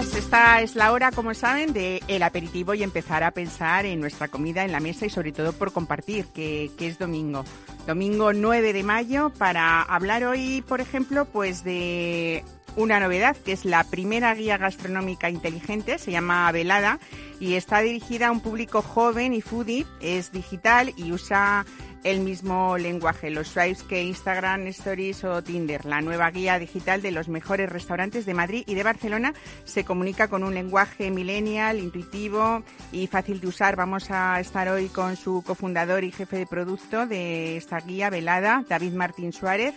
Esta es la hora, como saben, de el aperitivo y empezar a pensar en nuestra comida en la mesa y sobre todo por compartir, que, que es domingo. Domingo 9 de mayo para hablar hoy, por ejemplo, pues de una novedad que es la primera guía gastronómica inteligente, se llama Velada y está dirigida a un público joven y foodie, es digital y usa el mismo lenguaje, los swipes que Instagram Stories o Tinder. La nueva guía digital de los mejores restaurantes de Madrid y de Barcelona se comunica con un lenguaje millennial, intuitivo y fácil de usar. Vamos a estar hoy con su cofundador y jefe de producto de esta guía velada, David Martín Suárez.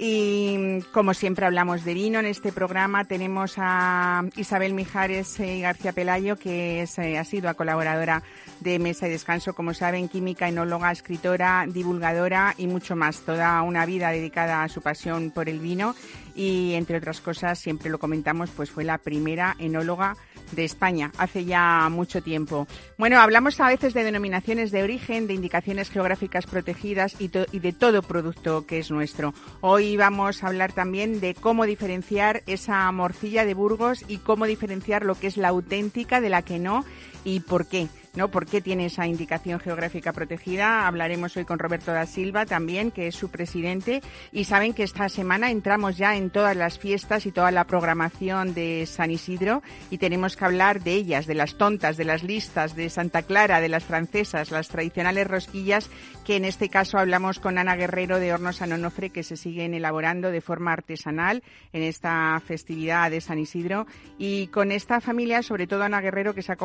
Y como siempre hablamos de vino en este programa, tenemos a Isabel Mijares y García Pelayo, que es, eh, ha sido colaboradora de Mesa y Descanso, como saben, química, enóloga, escritora, divulgadora y mucho más. Toda una vida dedicada a su pasión por el vino y, entre otras cosas, siempre lo comentamos, pues fue la primera enóloga de España hace ya mucho tiempo. Bueno, hablamos a veces de denominaciones de origen, de indicaciones geográficas protegidas y, y, de todo producto que es nuestro. Hoy vamos a hablar también de cómo diferenciar esa morcilla de Burgos y cómo diferenciar lo que es la auténtica de la que no y por qué. ¿No? ¿Por qué tiene esa indicación geográfica protegida? Hablaremos hoy con Roberto da Silva también, que es su presidente. Y saben que esta semana entramos ya en todas las fiestas y toda la programación de San Isidro y tenemos que hablar de ellas, de las tontas, de las listas, de Santa Clara, de las francesas, las tradicionales rosquillas, que en este caso hablamos con Ana Guerrero de Hornos San Onofre, que se siguen elaborando de forma artesanal en esta festividad de San Isidro. Y con esta familia, sobre todo Ana Guerrero, que se ha,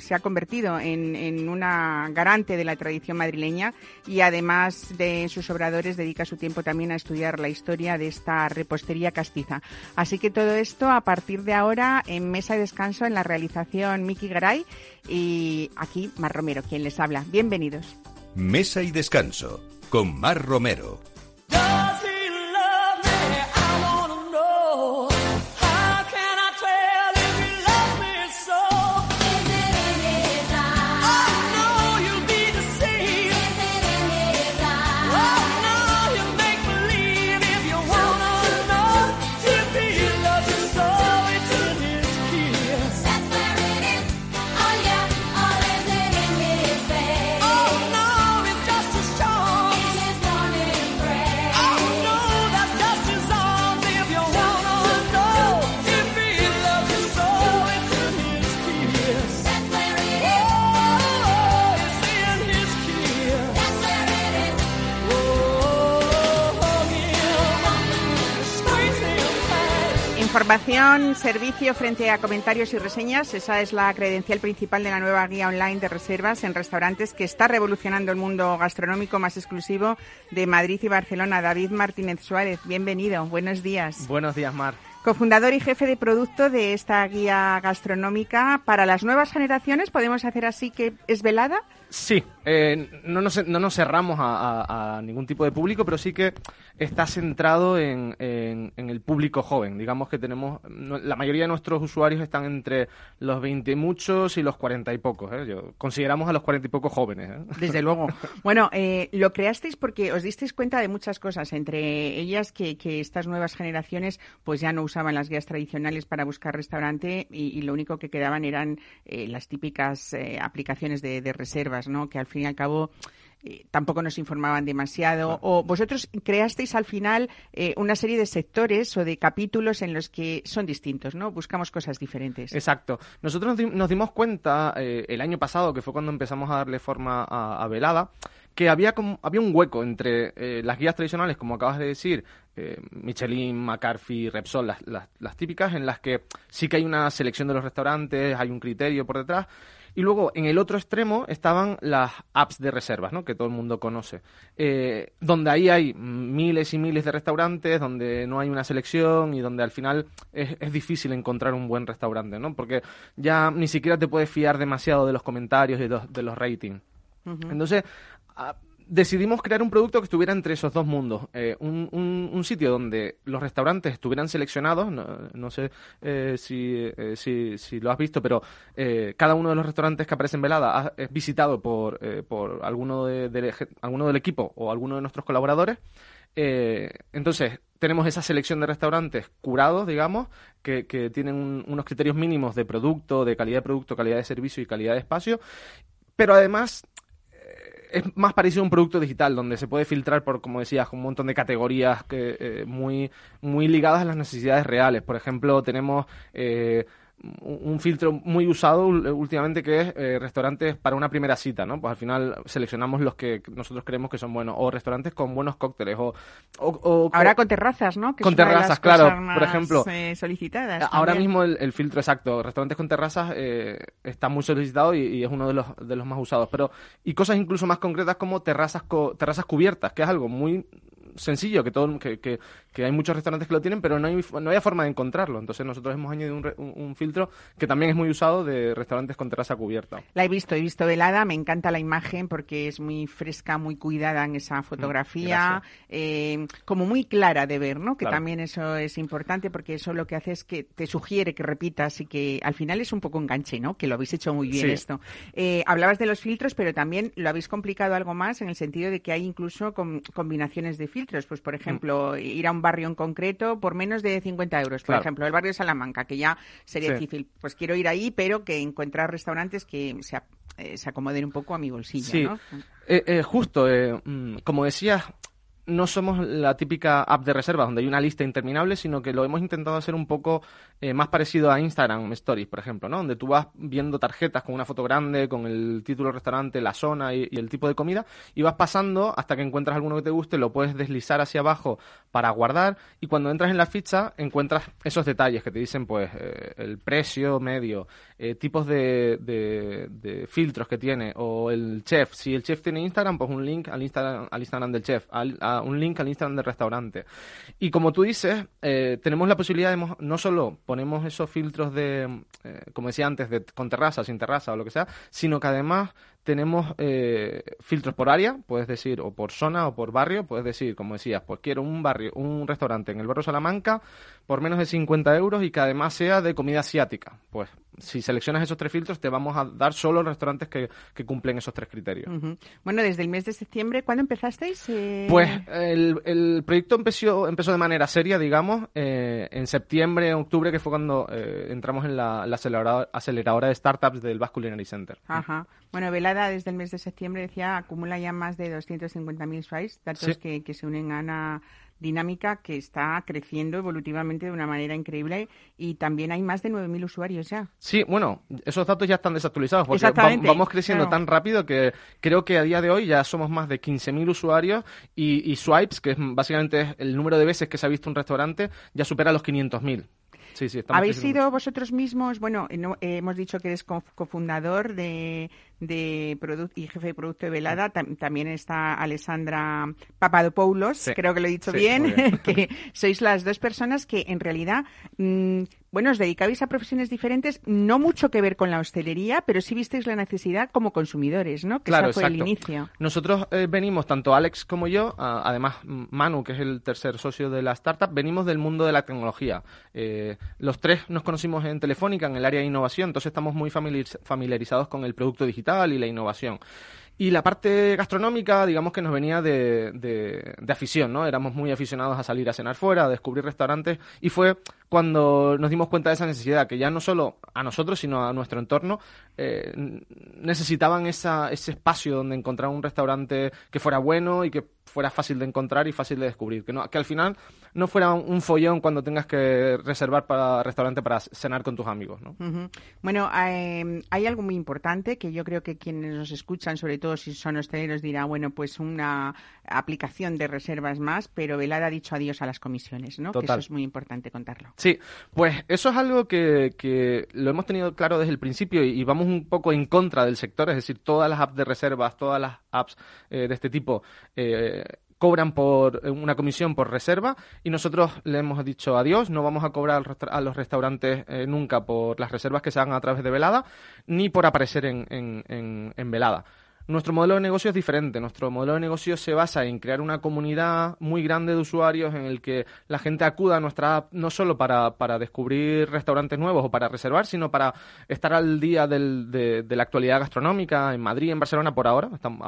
se ha convertido en, una garante de la tradición madrileña y además de sus obradores dedica su tiempo también a estudiar la historia de esta repostería castiza. Así que todo esto a partir de ahora en mesa de descanso en la realización Miki Garay y aquí Mar Romero quien les habla. Bienvenidos. Mesa y descanso con Mar Romero. Información, servicio frente a comentarios y reseñas. Esa es la credencial principal de la nueva guía online de reservas en restaurantes que está revolucionando el mundo gastronómico más exclusivo de Madrid y Barcelona. David Martínez Suárez, bienvenido. Buenos días. Buenos días, Mar. Cofundador y jefe de producto de esta guía gastronómica. Para las nuevas generaciones, ¿podemos hacer así que es velada? Sí, eh, no, nos, no, nos, cerramos a, a, a, ningún tipo de público, pero sí que está centrado en, en, en, el público joven. Digamos que tenemos, la mayoría de nuestros usuarios están entre los 20 y muchos y los 40 y pocos. ¿eh? Yo, consideramos a los 40 y pocos jóvenes. ¿eh? Desde luego. Bueno, eh, lo creasteis porque os disteis cuenta de muchas cosas, entre ellas que, que, estas nuevas generaciones pues ya no usaban las guías tradicionales para buscar restaurante y, y lo único que quedaban eran eh, las típicas eh, aplicaciones de, de reserva ¿no? Que al fin y al cabo eh, tampoco nos informaban demasiado. O vosotros creasteis al final eh, una serie de sectores o de capítulos en los que son distintos, ¿no? Buscamos cosas diferentes. Exacto. Nosotros nos dimos cuenta eh, el año pasado, que fue cuando empezamos a darle forma a, a Velada, que había, como, había un hueco entre eh, las guías tradicionales, como acabas de decir, eh, Michelin, McCarthy, Repsol, las, las, las, típicas, en las que sí que hay una selección de los restaurantes, hay un criterio por detrás. Y luego, en el otro extremo, estaban las apps de reservas, ¿no? que todo el mundo conoce. Eh, donde ahí hay miles y miles de restaurantes, donde no hay una selección y donde al final es, es difícil encontrar un buen restaurante, ¿no? Porque ya ni siquiera te puedes fiar demasiado de los comentarios y de los, de los ratings. Uh -huh. Entonces, decidimos crear un producto que estuviera entre esos dos mundos. Eh, un, un, sitio donde los restaurantes estuvieran seleccionados, no, sé eh, si, eh, si, lo has visto, pero cada uno de los restaurantes que aparece en Velada es visitado por, por alguno, de, alguno del equipo o alguno de nuestros colaboradores. entonces, tenemos esa selección de restaurantes curados, digamos, que, que tienen unos criterios mínimos de producto, de calidad de producto, calidad de servicio y calidad de espacio. Pero además es más parecido a un producto digital donde se puede filtrar por, como decías, un montón de categorías que, eh, muy, muy ligadas a las necesidades reales. Por ejemplo, tenemos eh, un filtro muy usado últimamente que es eh, restaurantes para una primera cita, ¿no? Pues al final seleccionamos los que nosotros creemos que son buenos, o restaurantes con buenos cócteles, o... Ahora con terrazas, ¿no? con terrazas, claro, por ejemplo. Eh, solicitadas. Ahora mismo el, filtro exacto, restaurantes con terrazas eh, está muy solicitado y, es uno de los, de los más usados, pero y cosas incluso más concretas como terrazas, terrazas cubiertas, que es algo muy sencillo, que, todo, que, que, hay muchos restaurantes que lo tienen, pero no hay, no hay forma de encontrarlo. Entonces nosotros hemos añadido un, filtro que también es muy usado de restaurantes con terraza cubierta. La he visto, he visto velada, me encanta la imagen porque es muy fresca, muy cuidada en esa fotografía, eh, como muy clara de ver, ¿no? Que también eso es importante porque eso lo que hace es que te sugiere que repitas y que al final es un poco enganche, ¿no? Que lo habéis hecho muy bien esto. Eh, hablabas de los filtros, pero también lo habéis complicado algo más en el sentido de que hay incluso combinaciones de filtros pues, por mm. ejemplo, ir a un barrio en concreto por menos de 50 euros. Por ejemplo, el barrio de Salamanca, que ya sería difícil. Pues quiero ir ahí, pero que encontrar restaurantes que se, eh, se acomoden un poco a mi bolsillo, ¿no? Eh, eh, justo, mm, como decías, no somos la típica app de reservas donde hay una lista interminable, sino que lo hemos intentado hacer un poco eh, más parecido a Instagram Stories, por ejemplo, ¿no? Donde tú vas viendo tarjetas con una foto grande, con el título del restaurante, la zona y, el tipo de comida, y vas pasando hasta que encuentras alguno que te guste, lo puedes deslizar hacia abajo para guardar, y cuando entras en la ficha encuentras esos detalles que te dicen, pues, eh, el precio medio, eh, tipos de, filtros que tiene, o el chef. Si el chef tiene Instagram, pues un link al Instagram, al Instagram del chef, un link al Instagram del restaurante. Y como tú dices, eh, tenemos la posibilidad de no solo ponemos esos filtros de, eh, como decía antes, de con terraza, sin terraza o lo que sea, sino que además tenemos eh, filtros por área, puedes decir, o por zona o por barrio, puedes decir, como decías, pues quiero un barrio, un restaurante en el barrio Salamanca por menos de 50 euros y que además sea de comida asiática. Pues si seleccionas esos tres filtros, te vamos a dar solo restaurantes que, cumplen esos tres criterios. Bueno, desde el mes de septiembre, ¿cuándo empezasteis? Eh, pues el, proyecto empezó, empezó de manera seria, digamos, eh, en septiembre, octubre, que fue cuando entramos en la, aceleradora, de startups del Basque Culinary Center. Ajá. Bueno, Velada desde el mes de septiembre decía acumula ya más de 250.000 swipes, datos que, que, se unen a una dinámica que está creciendo evolutivamente de una manera increíble y también hay más de 9.000 usuarios ya. Sí, bueno, esos datos ya están desactualizados porque vamos creciendo tan rápido que creo que a día de hoy ya somos más de 15.000 usuarios y, y swipes, que es básicamente el número de veces que se ha visto un restaurante, ya supera los 500.000. ¿Habéis sido vosotros mismos, bueno, eh, hemos dicho que eres cofundador de, de y jefe de producto de Velada, también está Alessandra Papadopoulos, creo que lo he dicho bien, que sois las dos personas que en realidad mm, bueno, os dedicabais a profesiones diferentes, no mucho que ver con la hostelería, pero sí visteis la necesidad como consumidores, ¿no? Que claro, fue el inicio. Nosotros eh, venimos, tanto Alex como yo, además Manu, que es el tercer socio de la startup, venimos del mundo de la tecnología. Eh, los tres nos conocimos en Telefónica, en el área de innovación, entonces estamos muy familiarizados con el producto digital y la innovación. Y la parte gastronómica, digamos que nos venía de, afición, ¿no? Éramos muy aficionados a salir a cenar fuera, a descubrir restaurantes, y fue cuando nos dimos cuenta de esa necesidad, que ya no solo a nosotros, sino a nuestro entorno, eh, necesitaban ese espacio donde encontrar un restaurante que fuera bueno y que fuera fácil de encontrar y fácil de descubrir. Que, no, que al final no fuera un follón cuando tengas que reservar para restaurante para cenar con tus amigos. ¿no? Bueno, em, hay algo muy importante que yo creo que quienes nos escuchan, sobre todo si son hosteleros, dirá, bueno, pues una aplicación de reservas más, pero Velada ha dicho adiós a las comisiones, ¿no? Que eso es muy importante contarlo. Sí, pues eso es algo que, que lo hemos tenido claro desde el principio y, vamos un poco en contra del sector, es decir, todas las apps de reservas, todas las apps eh, de este tipo eh, cobran por eh, una comisión por reserva y nosotros le hemos dicho adiós, no vamos a cobrar a los restaurantes nunca por las reservas que se hagan a través de velada ni por aparecer en, en, en velada. Nuestro modelo de negocio es diferente. Nuestro modelo de negocio se basa en crear una comunidad muy grande de usuarios en el que la gente acuda a nuestra app no solo para, para descubrir restaurantes nuevos o para reservar, sino para estar al día del, de, la actualidad gastronómica en Madrid, en Barcelona por ahora. Estamos,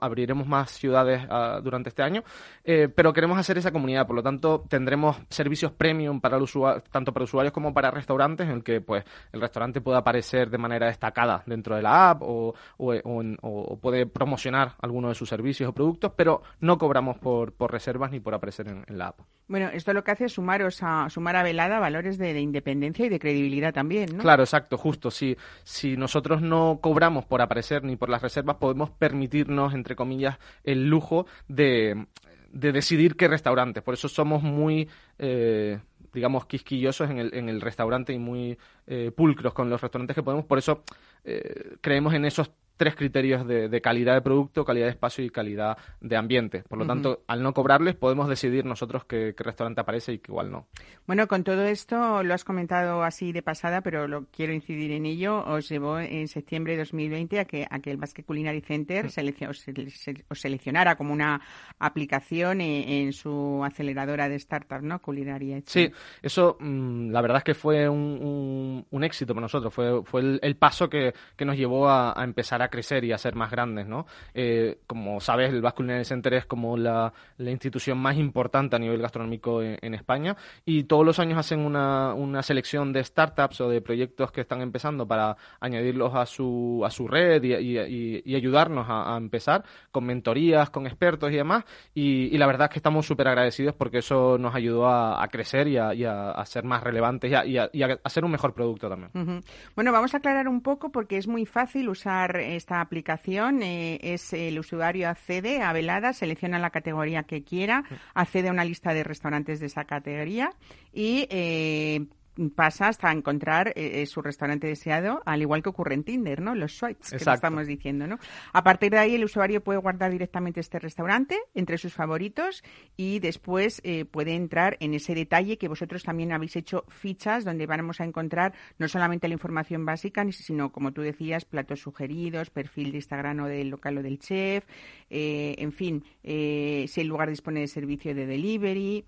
abriremos más ciudades uh, durante este año, eh, pero queremos hacer esa comunidad. Por lo tanto, tendremos servicios premium para el usuario, tanto para usuarios como para restaurantes, en el que pues el restaurante pueda aparecer de manera destacada dentro de la app o, o, o, puede promocionar alguno de sus servicios o productos, pero no cobramos por, por reservas ni por aparecer en, la app. Bueno, esto lo que hace es sumaros a, sumar a Velada valores de, independencia y de credibilidad también, ¿no? Claro, exacto, justo. Si, si nosotros no cobramos por aparecer ni por las reservas, podemos permitirnos, entre comillas, el lujo de, de decidir qué restaurantes. Por eso somos muy... Eh, digamos, quisquillosos en el, en el restaurante y muy eh, pulcros con los restaurantes que podemos. Por eso eh, creemos en esos tres criterios de, calidad de producto, calidad de espacio y calidad de ambiente. Por lo tanto, al no cobrarles, podemos decidir nosotros qué, restaurante aparece y qué igual no. Bueno, con todo esto, lo has comentado así de pasada, pero lo quiero incidir en ello. Os llevó en septiembre de 2020 a que, a que el Basque Culinary Center os, seleccionara como una aplicación en, su aceleradora de startups, ¿no? Culinaria. Sí, eso mm, la verdad es que fue un, un, éxito para nosotros. Fue, fue el, paso que, que, nos llevó a, a empezar a crecer y a ser más grandes, ¿no? Eh, como sabes, el Basque Culinary Center es como la, institución más importante a nivel gastronómico en, España y todos los años hacen una, una, selección de startups o de proyectos que están empezando para añadirlos a su, a su red y, ayudarnos a, empezar con mentorías, con expertos y demás. Y, la verdad es que estamos súper agradecidos porque eso nos ayudó a, crecer y a, ser más relevantes y a, hacer un mejor producto también. Bueno, vamos a aclarar un poco porque es muy fácil usar esta aplicación. Eh, es el usuario accede a Velada, selecciona la categoría que quiera, accede a una lista de restaurantes de esa categoría y eh, pasa hasta encontrar eh, eh, su restaurante deseado, al igual que ocurre en Tinder, ¿no? Los swipes que estamos diciendo, ¿no? A partir de ahí el usuario puede guardar directamente este restaurante entre sus favoritos y después eh, puede entrar en ese detalle que vosotros también habéis hecho fichas donde vamos a encontrar no solamente la información básica, sino como tú decías, platos sugeridos, perfil de Instagram o del local o del chef, en fin, si el lugar dispone de servicio de delivery,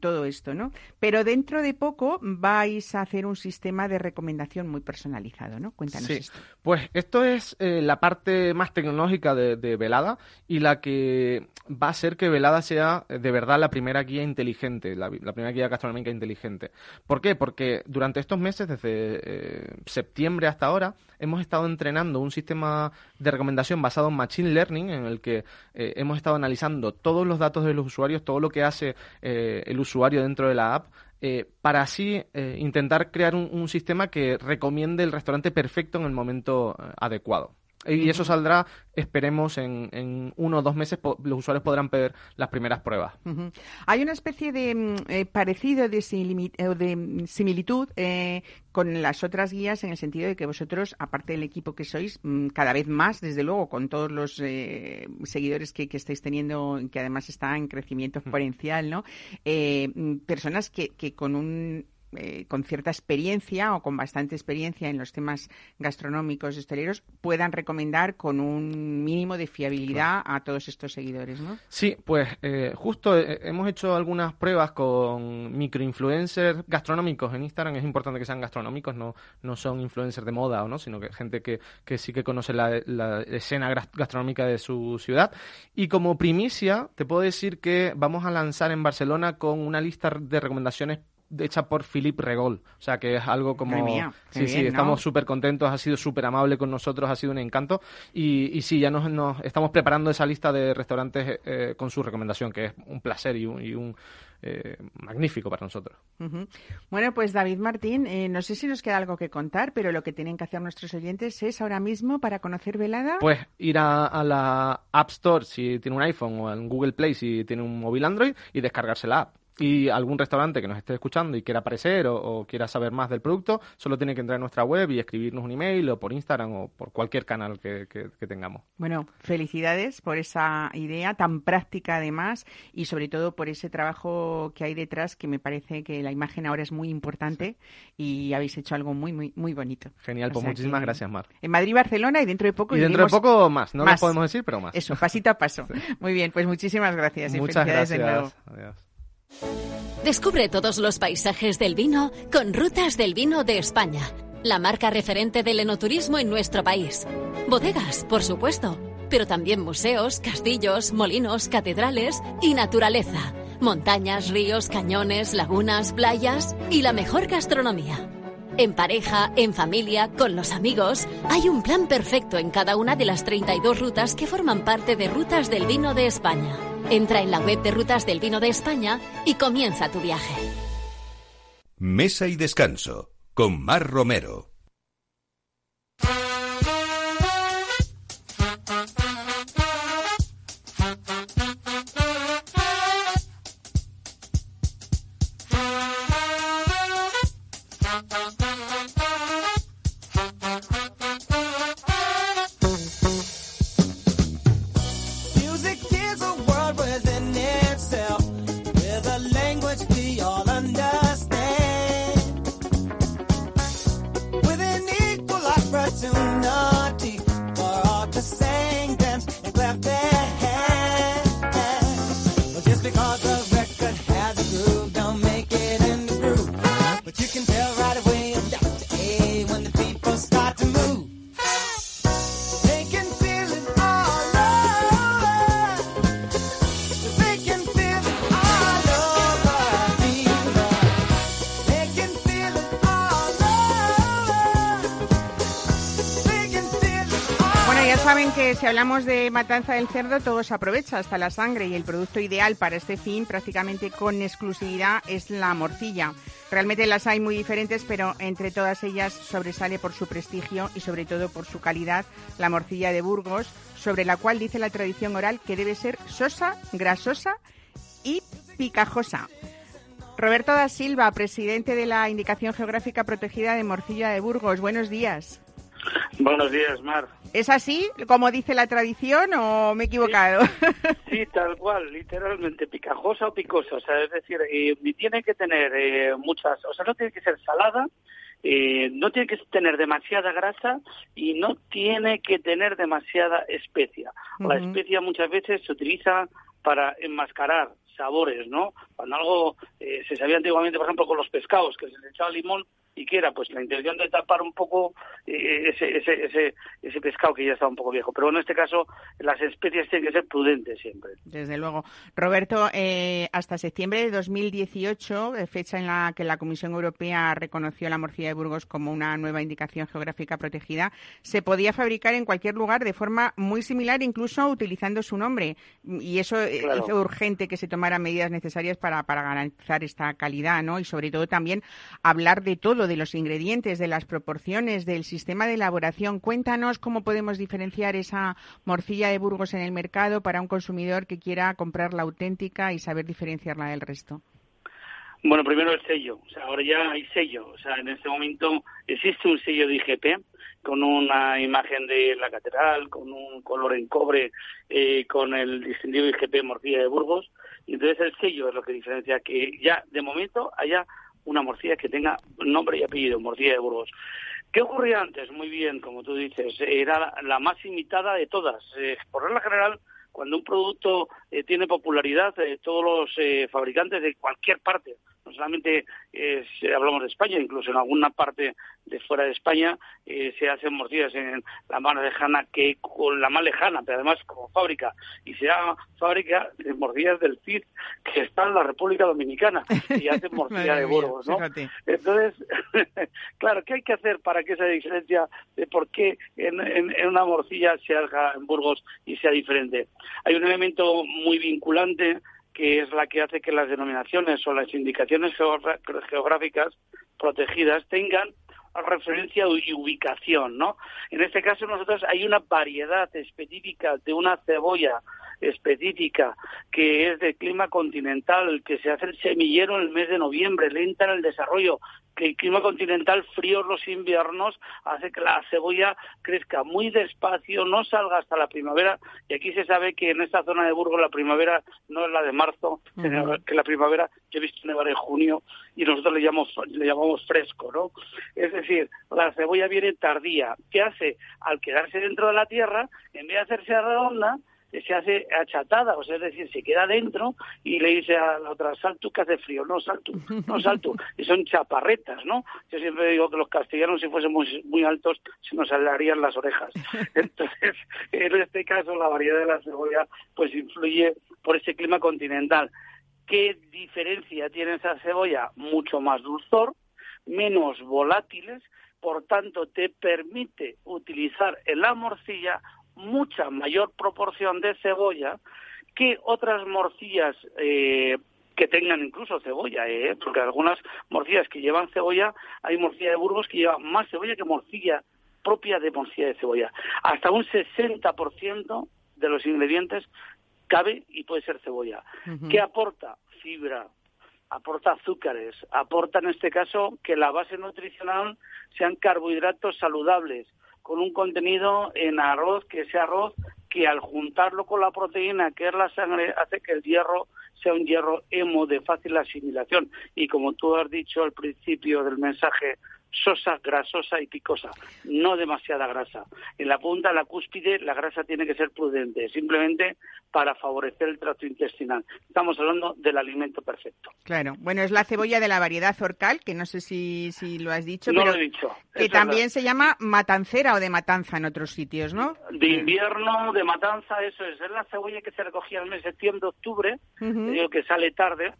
todo esto, ¿no? Pero dentro de poco vais a hacer un sistema de recomendación muy personalizado, ¿no? Cuéntanos sí. Pues esto es eh, la parte más tecnológica de, Velada y la que va a hacer que Velada sea eh, de verdad la primera guía inteligente, la, primera guía gastronómica inteligente. ¿Por qué? Porque durante estos meses, desde eh, septiembre hasta ahora, hemos estado entrenando un sistema de recomendación basado en Machine Learning en el que hemos estado analizando todos los datos de los usuarios, todo lo que hace el usuario dentro de la app eh, para así eh, intentar crear un, sistema que recomiende el restaurante perfecto en el momento eh, adecuado. Y eso saldrá, esperemos, en, en, uno o dos meses los usuarios podrán ver las primeras pruebas. Hay una especie de mm, parecido de, de similitud con las otras guías en el sentido de que vosotros, aparte del equipo que sois, mm, cada vez más, desde luego, con todos los eh, seguidores que, estáis teniendo, que además está en crecimiento mm. exponencial, ¿no? Eh, mm, personas que, que con un eh, con cierta experiencia o con bastante experiencia en los temas gastronómicos hosteleros puedan recomendar con un mínimo de fiabilidad a todos estos seguidores, ¿no? Sí, pues eh, justo eh, hemos hecho algunas pruebas con microinfluencers gastronómicos en Instagram. Es importante que sean gastronómicos, no, no son influencers de moda o no, sino que gente que, que sí que conoce la, la escena gastronómica de su ciudad. Y como primicia, te puedo decir que vamos a lanzar en Barcelona con una lista de recomendaciones hecha por Philippe Regol. O sea, que es algo como... sí, sí, estamos súper contentos, ha sido súper amable con nosotros, ha sido un encanto. Y, y sí, ya nos, nos, estamos preparando esa lista de restaurantes eh, con su recomendación, que es un placer y un... Eh, magnífico para nosotros. Bueno, pues David Martín, eh, no sé si nos queda algo que contar, pero lo que tienen que hacer nuestros oyentes es ahora mismo para conocer Velada. Pues ir a, la App Store si tiene un iPhone o en Google Play si tiene un móvil Android y descargarse la app Y algún restaurante que nos esté escuchando y quiera aparecer o, quiera saber más del producto, solo tiene que entrar en nuestra web y escribirnos un email o por Instagram o por cualquier canal que, tengamos. Bueno, felicidades por esa idea tan práctica además y sobre todo por ese trabajo que hay detrás que me parece que la imagen ahora es muy importante y habéis hecho algo muy, muy, muy bonito. Genial, pues muchísimas gracias, Mar. En Madrid, Barcelona y dentro de poco. Y dentro de poco más, no lo podemos decir, pero más. Eso, pasito a paso. Muy bien, pues muchísimas gracias. Muchas gracias. Adiós. Descubre todos los paisajes del vino con Rutas del Vino de España, la marca referente del enoturismo en nuestro país. Bodegas, por supuesto, pero también museos, castillos, molinos, catedrales y naturaleza. Montañas, ríos, cañones, lagunas, playas y la mejor gastronomía. En pareja, en familia, con los amigos, hay un plan perfecto en cada una de las 32 rutas que forman parte de Rutas del Vino de España. Entra en la web de Rutas del Vino de España y comienza tu viaje. Mesa y descanso con Mar Romero. Si hablamos de matanza del cerdo, todo se aprovecha, hasta la sangre, y el producto ideal para este fin, prácticamente con exclusividad, es la morcilla. Realmente las hay muy diferentes, pero entre todas ellas sobresale por su prestigio y sobre todo por su calidad la morcilla de Burgos, sobre la cual dice la tradición oral que debe ser sosa, grasosa y picajosa. Roberto da Silva, presidente de la Indicación Geográfica Protegida de Morcilla de Burgos. Buenos días. Buenos días, Mar. ¿Es así, como dice la tradición, o me he equivocado? Sí, tal cual, literalmente, picajosa o picosa. O sea, es decir, eh, tiene que tener eh, muchas, o sea, no tiene que ser salada, eh, no tiene que tener demasiada grasa y no tiene que tener demasiada especia. La especia muchas veces se utiliza para enmascarar sabores, ¿no? Cuando algo eh, se sabía antiguamente, por ejemplo, con los pescados, que se les echaba limón, y que era pues la intención de tapar un poco eh, ese, ese, ese, ese, pescado que ya estaba un poco viejo. Pero en este caso las especies tienen que ser prudentes siempre. Desde luego. Roberto, eh, hasta septiembre de 2018, eh, fecha en la que la Comisión Europea reconoció la morcilla de Burgos como una nueva indicación geográfica protegida, se podía fabricar en cualquier lugar de forma muy similar, incluso utilizando su nombre. Y eso hizo urgente que se tomaran medidas necesarias para, para garantizar esta calidad, ¿no? Y sobre todo también hablar de todo de los ingredientes, de las proporciones, del sistema de elaboración. Cuéntanos cómo podemos diferenciar esa morcilla de Burgos en el mercado para un consumidor que quiera comprar la auténtica y saber diferenciarla del resto. Bueno, primero el sello. O sea, ahora ya hay sello. O sea, en este momento existe un sello de IGP con una imagen de la catedral, con un color en cobre, eh, con el distintivo IGP Morcilla de Burgos. Y entonces el sello es lo que diferencia que ya de momento haya una morcilla que tenga nombre y apellido, morcilla de Burgos. ¿Qué ocurría antes? Muy bien, como tú dices, era la, más imitada de todas. Eh, por regla general, cuando un producto eh, tiene popularidad, eh, todos los fabricantes de cualquier parte no solamente eh, hablamos de España, incluso en alguna parte de fuera de España eh, se hacen morcillas en la más lejana que con la más lejana, pero además como fábrica, y se llama fábrica de morcillas del CID, que está en la República Dominicana, y hacen morcilla de Burgos, ¿no? Entonces, claro, ¿qué hay que hacer para que esa diferencia de por qué en, en una morcilla se haga en Burgos y sea diferente? Hay un elemento muy vinculante que es la que hace que las denominaciones o las indicaciones geográficas protegidas tengan referencia y ubicación, ¿no? En este caso nosotros hay una variedad específica de una cebolla específica que es de clima continental, que se hace el semillero en el mes de noviembre, lenta en el desarrollo, que el clima continental, frío los inviernos, hace que la cebolla crezca muy despacio, no salga hasta la primavera, y aquí se sabe que en esta zona de Burgos la primavera no es la de marzo, que la primavera, yo he visto nevar en junio, y nosotros le llamamos, le llamamos fresco, ¿no? Es decir, la cebolla viene tardía. ¿Qué hace? Al quedarse dentro de la tierra, en vez de hacerse redonda, se hace achatada, o sea, es decir, se queda dentro y le dice a la otra, salto que hace frío, no salto, no salto, y son chaparretas, ¿no? Yo siempre digo que los castellanos si fuésemos muy altos se nos salarían las orejas. Entonces, en este caso la variedad de la cebolla pues influye por ese clima continental. ¿Qué diferencia tiene esa cebolla? Mucho más dulzor, menos volátiles, por tanto te permite utilizar en la morcilla mucha mayor proporción de cebolla que otras morcillas eh, que tengan incluso cebolla, ¿eh? porque algunas morcillas que llevan cebolla, hay morcilla de Burgos que lleva más cebolla que morcilla propia de morcilla de cebolla. Hasta un 60% de los ingredientes cabe y puede ser cebolla. ¿Qué aporta? Fibra, aporta azúcares, aporta en este caso que la base nutricional sean carbohidratos saludables, con un contenido en arroz, que ese arroz que al juntarlo con la proteína que es la sangre hace que el hierro sea un hierro hemo de fácil asimilación. Y como tú has dicho al principio del mensaje, sosa, grasosa y picosa, no demasiada grasa. En la punta, la cúspide, la grasa tiene que ser prudente, simplemente para favorecer el tracto intestinal. Estamos hablando del alimento perfecto. Claro, bueno, es la cebolla de la variedad orcal, que no sé si, si lo has dicho, no pero lo he dicho. que también se llama matancera o de matanza en otros sitios, ¿no? De invierno, de matanza, eso es. Es la cebolla que se recogía en el mes de septiembre, octubre, digo que sale tarde,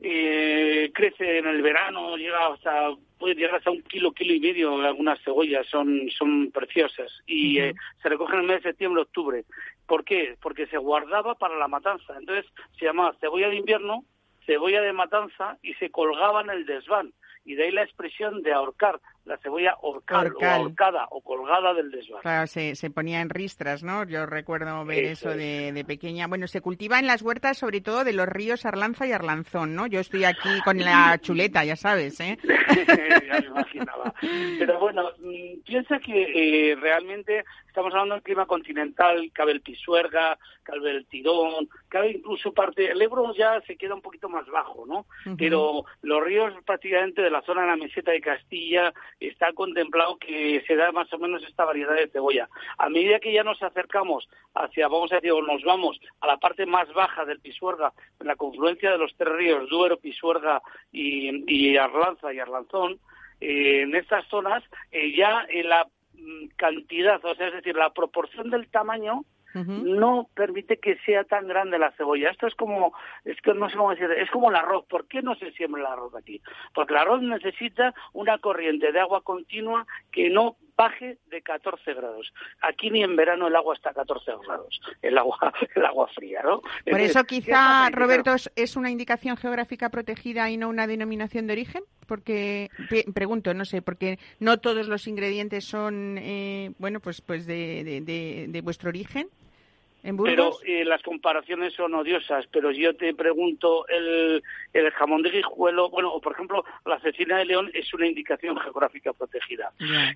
eh, crece en el verano, llega hasta puede llegar hasta un kilo, kilo y medio algunas cebollas, son, son preciosas. Y eh, se recogen en el mes de septiembre, octubre. ¿Por qué? Porque se guardaba para la matanza. Entonces se llamaba cebolla de invierno, cebolla de matanza y se colgaba en el desván y de ahí la expresión de ahorcar, la cebolla orcal, o ahorcada o colgada del desván. Claro, se, se ponía en ristras, ¿no? Yo recuerdo ver eso, de, de, pequeña. Bueno, se cultiva en las huertas sobre todo de los ríos Arlanza y Arlanzón, ¿no? Yo estoy aquí con la chuleta, ya sabes, ¿eh? ya me imaginaba. Pero bueno, mm, piensa que eh, realmente estamos hablando del clima continental, cabe el Pisuerga, cabe el Tirón, cabe incluso parte, el Ebro ya se queda un poquito más bajo, ¿no? Pero los ríos prácticamente de la zona de la meseta de Castilla está contemplado que se da más o menos esta variedad de cebolla. A medida que ya nos acercamos hacia, vamos a decir, o nos vamos a la parte más baja del Pisuerga, en la confluencia de los tres ríos, Duero, Pisuerga y, Arlanza y Arlanzón, eh, en estas zonas eh, ya en la mm, cantidad, o sea, es decir, la proporción del tamaño no permite que sea tan grande la cebolla. Esto es como, es que no sé cómo decir, es como el arroz. ¿Por qué no se siembra el arroz aquí? Porque el arroz necesita una corriente de agua continua que no baje de 14 grados. Aquí ni en verano el agua está a 14 grados, el agua, el agua fría, ¿no? Por eso quizá, Roberto, es una indicación geográfica protegida y no una denominación de origen, porque pregunto, no sé, porque no todos los ingredientes son, eh, bueno, pues, pues de, de, de vuestro origen. Pero eh, las comparaciones son odiosas, pero yo te pregunto, el, el jamón de guijuelo, bueno, o por ejemplo, la cecina de león es una indicación geográfica protegida.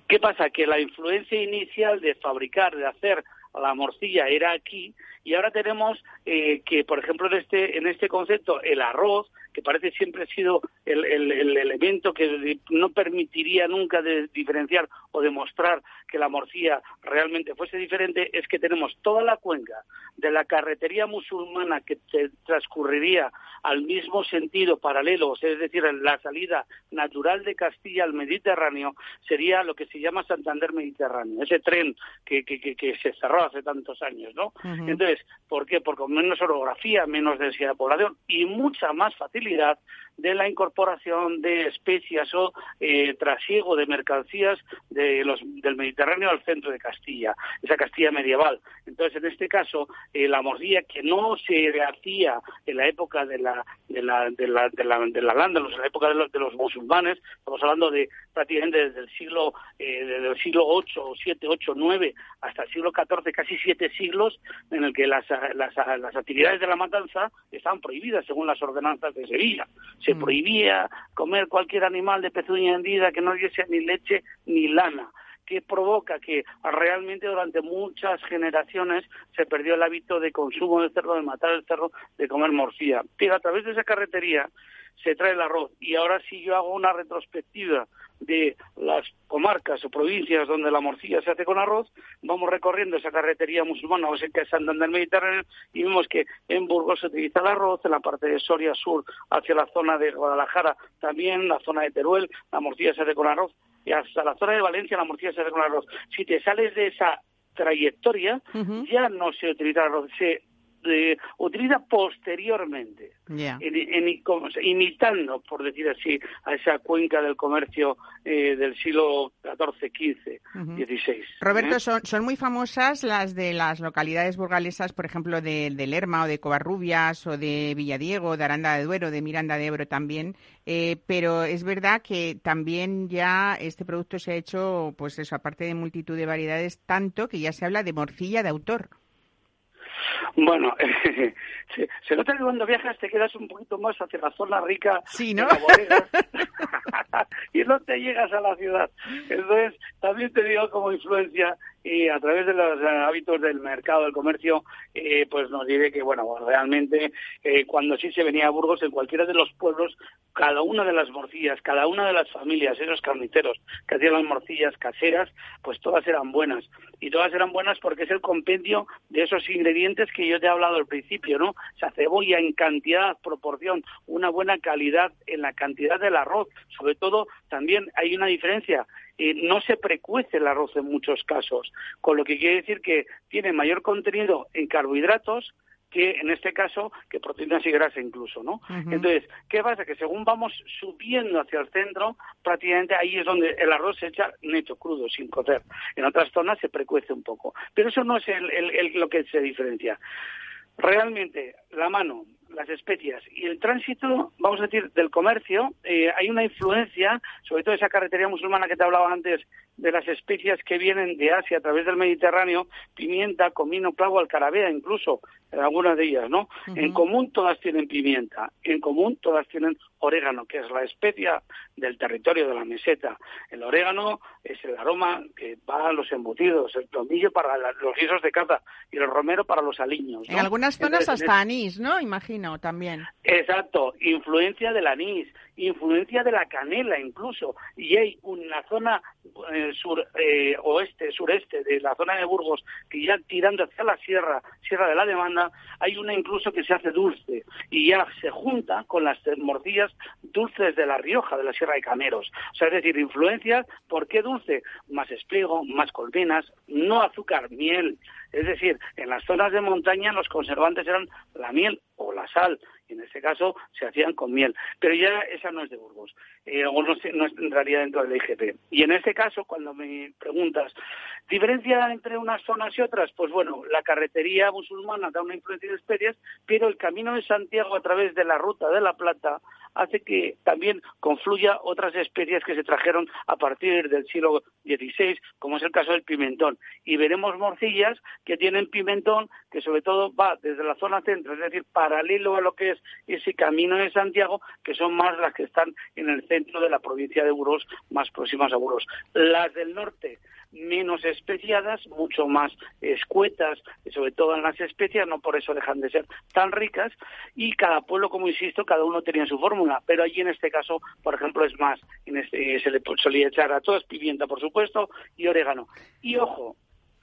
¿Qué pasa? Que la influencia inicial de fabricar, de hacer la morcilla era aquí y ahora tenemos eh, que, por ejemplo, en este, en este concepto, el arroz, que parece siempre ha sido el, el, elemento que no permitiría nunca de diferenciar o demostrar que la morcilla realmente fuese diferente, es que tenemos toda la cuenca de la carretería musulmana que transcurriría al mismo sentido paralelo, es decir, la salida natural de Castilla al Mediterráneo, sería lo que se llama Santander Mediterráneo, ese tren que, que, que, se cerró hace tantos años, ¿no? Entonces, ¿por qué? Porque menos orografía, menos densidad de población y mucha más facilidad posibilidad de la incorporación de especias o eh, trasiego de mercancías de los, del Mediterráneo al centro de Castilla, esa Castilla medieval. Entonces, en este caso, eh, la morcilla que no se hacía en la época de la de la de la de la, de la en la época de los, de los musulmanes, estamos hablando de prácticamente desde el siglo eh, desde el siglo 8, 7, 8, 9 hasta el siglo 14, casi siete siglos, en el que las, las, las actividades de la matanza estaban prohibidas según las ordenanzas de Sevilla. Se mm. prohibía comer cualquier animal de pezuña hendida que no diese ni leche ni lana que provoca que realmente durante muchas generaciones se perdió el hábito de consumo de cerdo, de matar el cerdo, de comer morcilla. Pero a través de esa carretería se trae el arroz. Y ahora si yo hago una retrospectiva de las comarcas o provincias donde la morcilla se hace con arroz, vamos recorriendo esa carretería musulmana, o sea que es Santander Mediterráneo, y vemos que en Burgos se utiliza el arroz, en la parte de Soria Sur hacia la zona de Guadalajara también, la zona de Teruel, la morcilla se hace con arroz, y hasta la zona de Valencia la morcilla se hace con arroz. Si te sales de esa trayectoria, ya no se utiliza arroz, se utiliza posteriormente, imitando, por decir así, a esa cuenca del comercio eh, del siglo XIV, XV, XVI. Roberto, son, son muy famosas las de las localidades burgalesas, por ejemplo, de, Lerma o de Covarrubias o de Villadiego, de Aranda de Duero, de Miranda de Ebro también, eh, pero es verdad que también ya este producto se ha hecho, pues eso, aparte de multitud de variedades, tanto que ya se habla de morcilla de autor. Bueno, se, nota que cuando viajas te quedas un poquito más hacia la zona rica sí, ¿no? y no te llegas a la ciudad. Entonces, también te digo como influencia y a través de los eh, hábitos del mercado, del comercio, eh, pues nos diré que, bueno, realmente eh, cuando sí se venía a Burgos, en cualquiera de los pueblos, cada una de las morcillas, cada una de las familias, esos carniceros que hacían las morcillas caseras, pues todas eran buenas. Y todas eran buenas porque es el compendio de esos ingredientes que yo te he hablado al principio, ¿no? O sea, cebolla en cantidad, proporción, una buena calidad en la cantidad del arroz. Sobre todo, también hay una diferencia no se precuece el arroz en muchos casos, con lo que quiere decir que tiene mayor contenido en carbohidratos que en este caso que proteínas y grasa incluso, ¿no? Entonces, ¿qué pasa? Que según vamos subiendo hacia el centro, prácticamente ahí es donde el arroz se echa neto, crudo, sin cocer. En otras zonas se precuece un poco. Pero eso no es lo que se diferencia. Realmente, la mano, las especias y el tránsito, vamos a decir, del comercio, eh, hay una influencia, sobre todo esa carretería musulmana que te hablaba antes, de las especias que vienen de Asia a través del Mediterráneo, pimienta, comino, clavo, alcarabea, incluso, en algunas de ellas, ¿no? En común todas tienen pimienta, en común todas tienen orégano, que es la especia del territorio de la meseta. El orégano es el aroma que va a los embutidos, el tomillo para los guisos de caza y el romero para los aliños. En algunas zonas hasta anís, ¿no? Imagino, también. Exacto, influencia del anís, influencia de la canela incluso. Y hay una zona eh, sur, eh, oeste, sureste de la zona de Burgos, que ya tirando hacia la sierra, sierra de la demanda, hay una incluso que se hace dulce y ya se junta con las morcillas dulces de La Rioja, de la Sierra de Cameros. O sea, es decir, influencias, ¿por qué dulce? Más espliego, más colmenas, no azúcar, miel. Es decir, en las zonas de montaña los conservantes eran la miel o la sal en este caso se hacían con miel. Pero ya esa no es de Burgos, eh, no, no, entraría dentro del IGP. Y en este caso, cuando me preguntas, ¿diferencia entre unas zonas y otras? Pues bueno, la carretería musulmana da una influencia de especies, pero el camino de Santiago a través de la ruta de la Plata hace que también confluya otras especies que se trajeron a partir del siglo XVI, como es el caso del pimentón. Y veremos morcillas que tienen pimentón, que sobre todo va desde la zona centro, es decir, paralelo a lo que ese camino de Santiago, que son más las que están en el centro de la provincia de Burgos, más próximas a Burgos. Las del norte menos especiadas, mucho más escuetas, sobre todo en las especias, no por eso dejan de ser tan ricas, y cada pueblo, como insisto, cada uno tenía su fórmula, pero allí en este caso, por ejemplo, es más, en este, se le solía echar a todas pimienta, por supuesto, y orégano. Y ojo,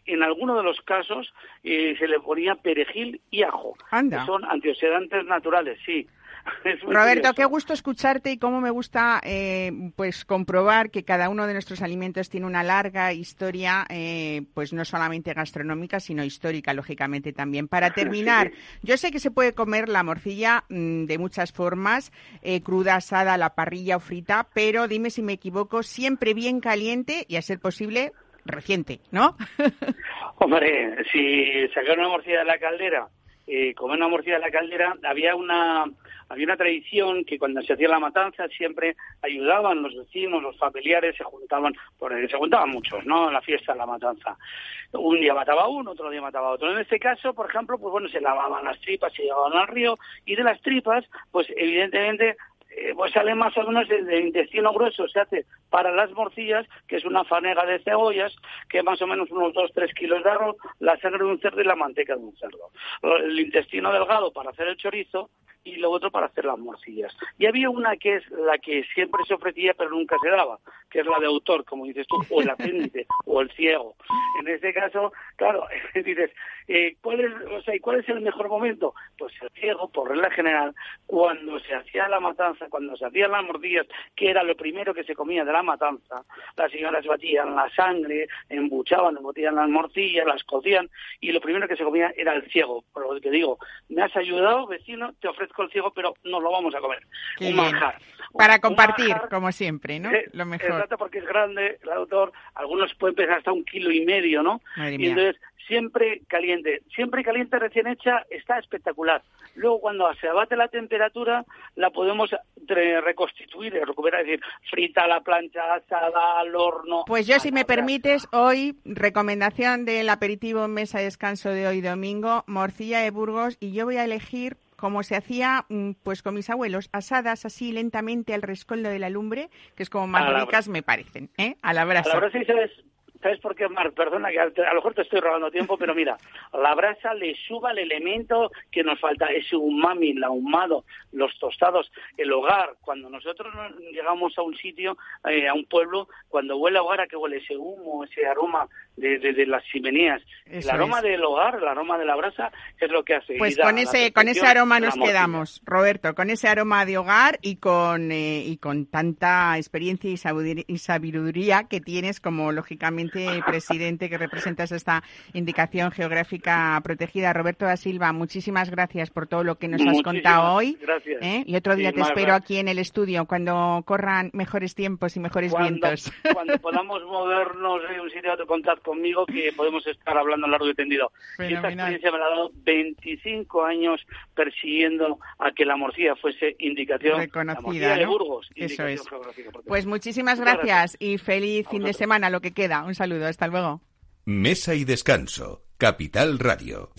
en algunos de los casos eh, se le ponía perejil y ajo, que son antioxidantes naturales, sí, Roberto, qué gusto escucharte y cómo me gusta eh, pues comprobar que cada uno de nuestros alimentos tiene una larga historia, eh, pues no solamente gastronómica, sino histórica, lógicamente también. Para terminar, yo sé que se puede comer la morcilla mm, de muchas formas, eh, cruda, asada, a la parrilla o frita, pero dime si me equivoco, siempre bien caliente y a ser posible reciente, ¿no? Hombre, si sacar una morcilla de la caldera, eh, comer una morcilla de la caldera, había una había una tradición que cuando se hacía la matanza siempre ayudaban los vecinos, los familiares, se juntaban, porque se juntaban muchos, ¿no? En la fiesta, en la matanza. Un día mataba uno, otro día mataba otro. En este caso, por ejemplo, pues bueno, se lavaban las tripas, se llevaban al río y de las tripas, pues evidentemente eh, pues sale más o menos el, intestino grueso, se hace para las morcillas, que es una fanega de cebollas, que más o menos unos 2-3 kilos de arroz, la sangre de un cerdo y la manteca de un cerdo. El intestino delgado para hacer el chorizo y lo otro para hacer las morcillas. Y había una que es la que siempre se ofrecía pero nunca se daba, que es la de autor, como dices tú, o el apéndice, o el ciego. En este caso, claro, dices, eh, ¿cuál, es, o sea, ¿cuál es el mejor momento? Pues el ciego, por regla general, cuando se hacía la matanza, cuando se hacían las morcillas, que era lo primero que se comía de la matanza, las señoras batían la sangre, embuchaban, embotían las morcillas, las cocían, y lo primero que se comía era el ciego. Por lo que digo, me has ayudado, vecino, te ofrezco el ciego, pero no lo vamos a comer. un manjar. Para compartir, como siempre, ¿no? lo mejor. Exacto, porque es grande el autor, algunos pueden pesar hasta un kilo y medio, ¿no? y entonces siempre caliente, siempre caliente recién hecha está espectacular. Luego cuando se abate la temperatura la podemos reconstituir, recuperar, es decir, frita la plancha, asada al horno. Pues yo si me permites hoy recomendación del aperitivo mesa de descanso de hoy domingo, morcilla de Burgos y yo voy a elegir como se hacía mm, pues con mis abuelos, asadas así lentamente al rescoldo de la lumbre, que es como más ricas me parecen, ¿eh? A la brasa. A la brasa sabes, ¿Sabes por qué, Mar? Perdona, que a, lo mejor te estoy robando tiempo, pero mira, la brasa le suba el elemento que nos falta, ese umami, el ahumado, los tostados, el hogar. Cuando nosotros llegamos a un sitio, eh, a un pueblo, cuando huele a hogar, ¿a qué huele ese humo, ese aroma de, las chimeneas? el aroma del hogar, el aroma de la brasa, es lo que hace. Pues con ese, con ese aroma nos quedamos, Roberto, con ese aroma de hogar y con, eh, y con tanta experiencia y sabiduría que tienes como, lógicamente, presidente que representas esta indicación geográfica protegida. Roberto da Silva, muchísimas gracias por todo lo que nos has contado hoy. Gracias. ¿eh? Y otro día te espero aquí en el estudio cuando corran mejores tiempos y mejores vientos. Cuando podamos movernos de un sitio a otro, contad conmigo que podemos estar hablando largo y tendido. esta experiencia me ha dado 25 años persiguiendo a que la morcilla fuese indicación reconocida de Burgos. Eso es. Pues muchísimas gracias, y feliz fin de semana, lo que queda. Un saludo, hasta luego. Mesa y descanso, Capital Radio.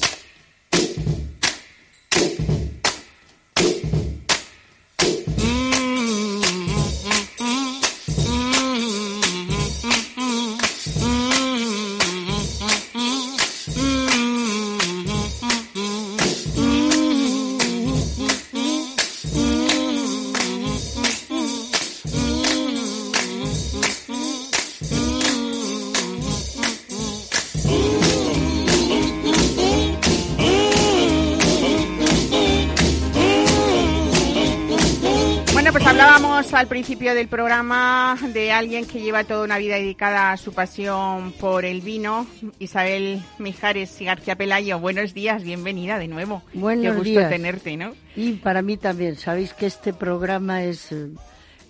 Principio del programa de alguien que lleva toda una vida dedicada a su pasión por el vino, Isabel Mijares y García Pelayo. Buenos días, bienvenida de nuevo. Buenos Qué gusto tenerte, ¿no? Y para mí también, sabéis que este programa es eh,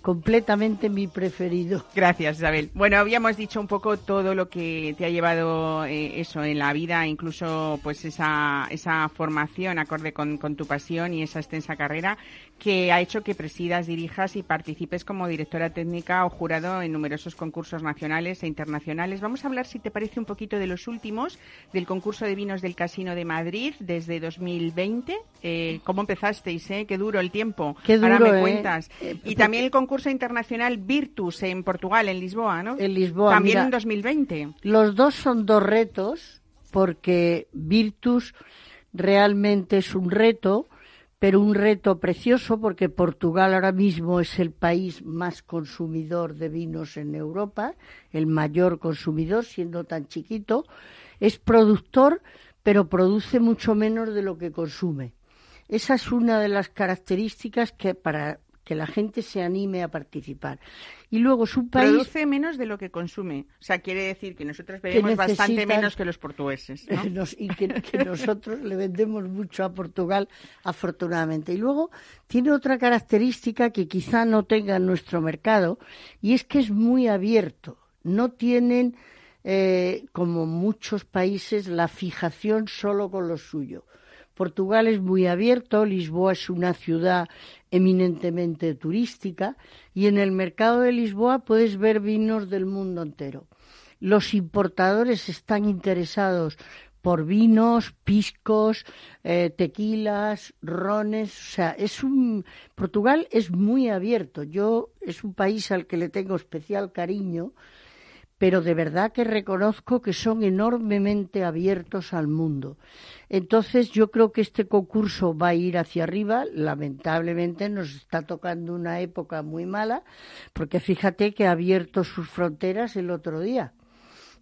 completamente mi preferido. Gracias, Isabel. Bueno, habíamos dicho un poco todo lo que te ha llevado eh, eso en la vida, incluso pues esa, esa formación acorde con, con, tu pasión y esa extensa carrera que ha hecho que presidas, dirijas y participes como directora técnica o jurado en numerosos concursos nacionales e internacionales. Vamos a hablar, si te parece, un poquito de los últimos, del concurso de vinos del Casino de Madrid desde 2020. Eh, ¿Cómo empezasteis? Eh? Qué duro el tiempo. Qué duro, Ahora me ¿eh? cuentas. y también el concurso internacional Virtus en Portugal, en Lisboa, ¿no? En Lisboa. También en 2020. Los dos son dos retos, porque Virtus realmente es un reto pero un reto precioso porque Portugal ahora mismo es el país más consumidor de vinos en Europa, el mayor consumidor siendo tan chiquito, es productor pero produce mucho menos de lo que consume. Esa es una de las características que para que la gente se anime a participar. Y luego su país... Produce menos de lo que consume. O sea, quiere decir que nosotros bebemos bastante menos que los portugueses. y que, nosotros le vendemos mucho a Portugal, afortunadamente. Y luego tiene otra característica que quizá no tenga en nuestro mercado, y es que es muy abierto. No tienen, eh, como muchos países, la fijación solo con lo suyo. Portugal es muy abierto, Lisboa es una ciudad eminentemente turística y en el mercado de Lisboa puedes ver vinos del mundo entero. Los importadores están interesados por vinos, piscos, eh, tequilas, rones, o sea, es un Portugal es muy abierto. Yo es un país al que le tengo especial cariño pero de verdad que reconozco que son enormemente abiertos al mundo. Entonces yo creo que este concurso va a ir hacia arriba. Lamentablemente nos está tocando una época muy mala, porque fíjate que ha abierto sus fronteras el otro día